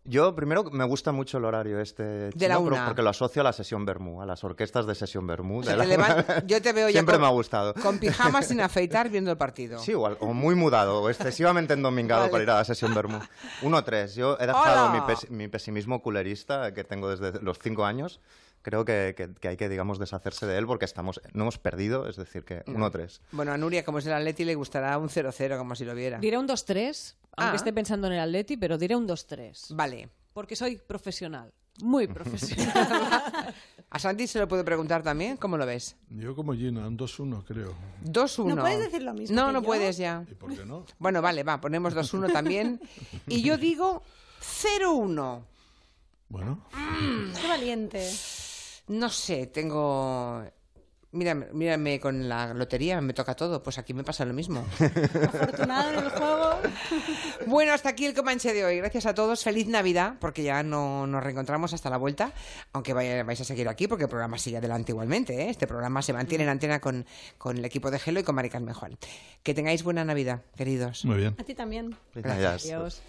Yo, primero, me gusta mucho el horario este De chino, la una. porque lo asocio a la sesión Bermú, a las orquestas de sesión Bermú. O de sea, la- yo te veo ya Siempre con, me ha gustado. con pijamas sin (laughs) afeitar viendo el partido. Sí, o, al- o muy mudado, o excesivamente endomingado Vale. para ir a la sesión Bermú. 1-3. Yo he dejado mi, pes- mi pesimismo culerista que tengo desde los 5 años. Creo que, que- que hay que, digamos, deshacerse de él porque estamos, no hemos perdido, es decir, que No. 1-3. Bueno, a Nuria, como es el Atleti, le gustará un 0-0, como si lo viera. Diré un 2-3, aunque Ah. esté pensando en el Atleti, pero diré un 2-3. Vale. Porque soy profesional, muy (laughs) profesional. A Santi se lo puedo preguntar también, ¿cómo lo ves? Yo como Gina, un 2-1 creo. 2-1. ¿No puedes decir lo mismo No, que no yo? puedes ya. ¿Y por qué no? Bueno, vale, va, ponemos 2-1 también. Y yo digo 0-1. Bueno, Qué valiente. No sé, tengo... Mírame, mírame con la lotería, me toca todo. Pues aquí me pasa lo mismo. (laughs) Afortunado en el juego. (laughs) Bueno, hasta aquí el Comanche de hoy. Gracias a todos. Feliz Navidad, porque ya no nos reencontramos hasta la vuelta. Aunque vaya- vais a seguir aquí, porque el programa sigue adelante igualmente. ¿eh? Este programa se mantiene en antena con, con el equipo de Gelo y con Mari Carmen Juan. Que tengáis buena Navidad, queridos. muy bien. A ti también. Gracias. Adiós.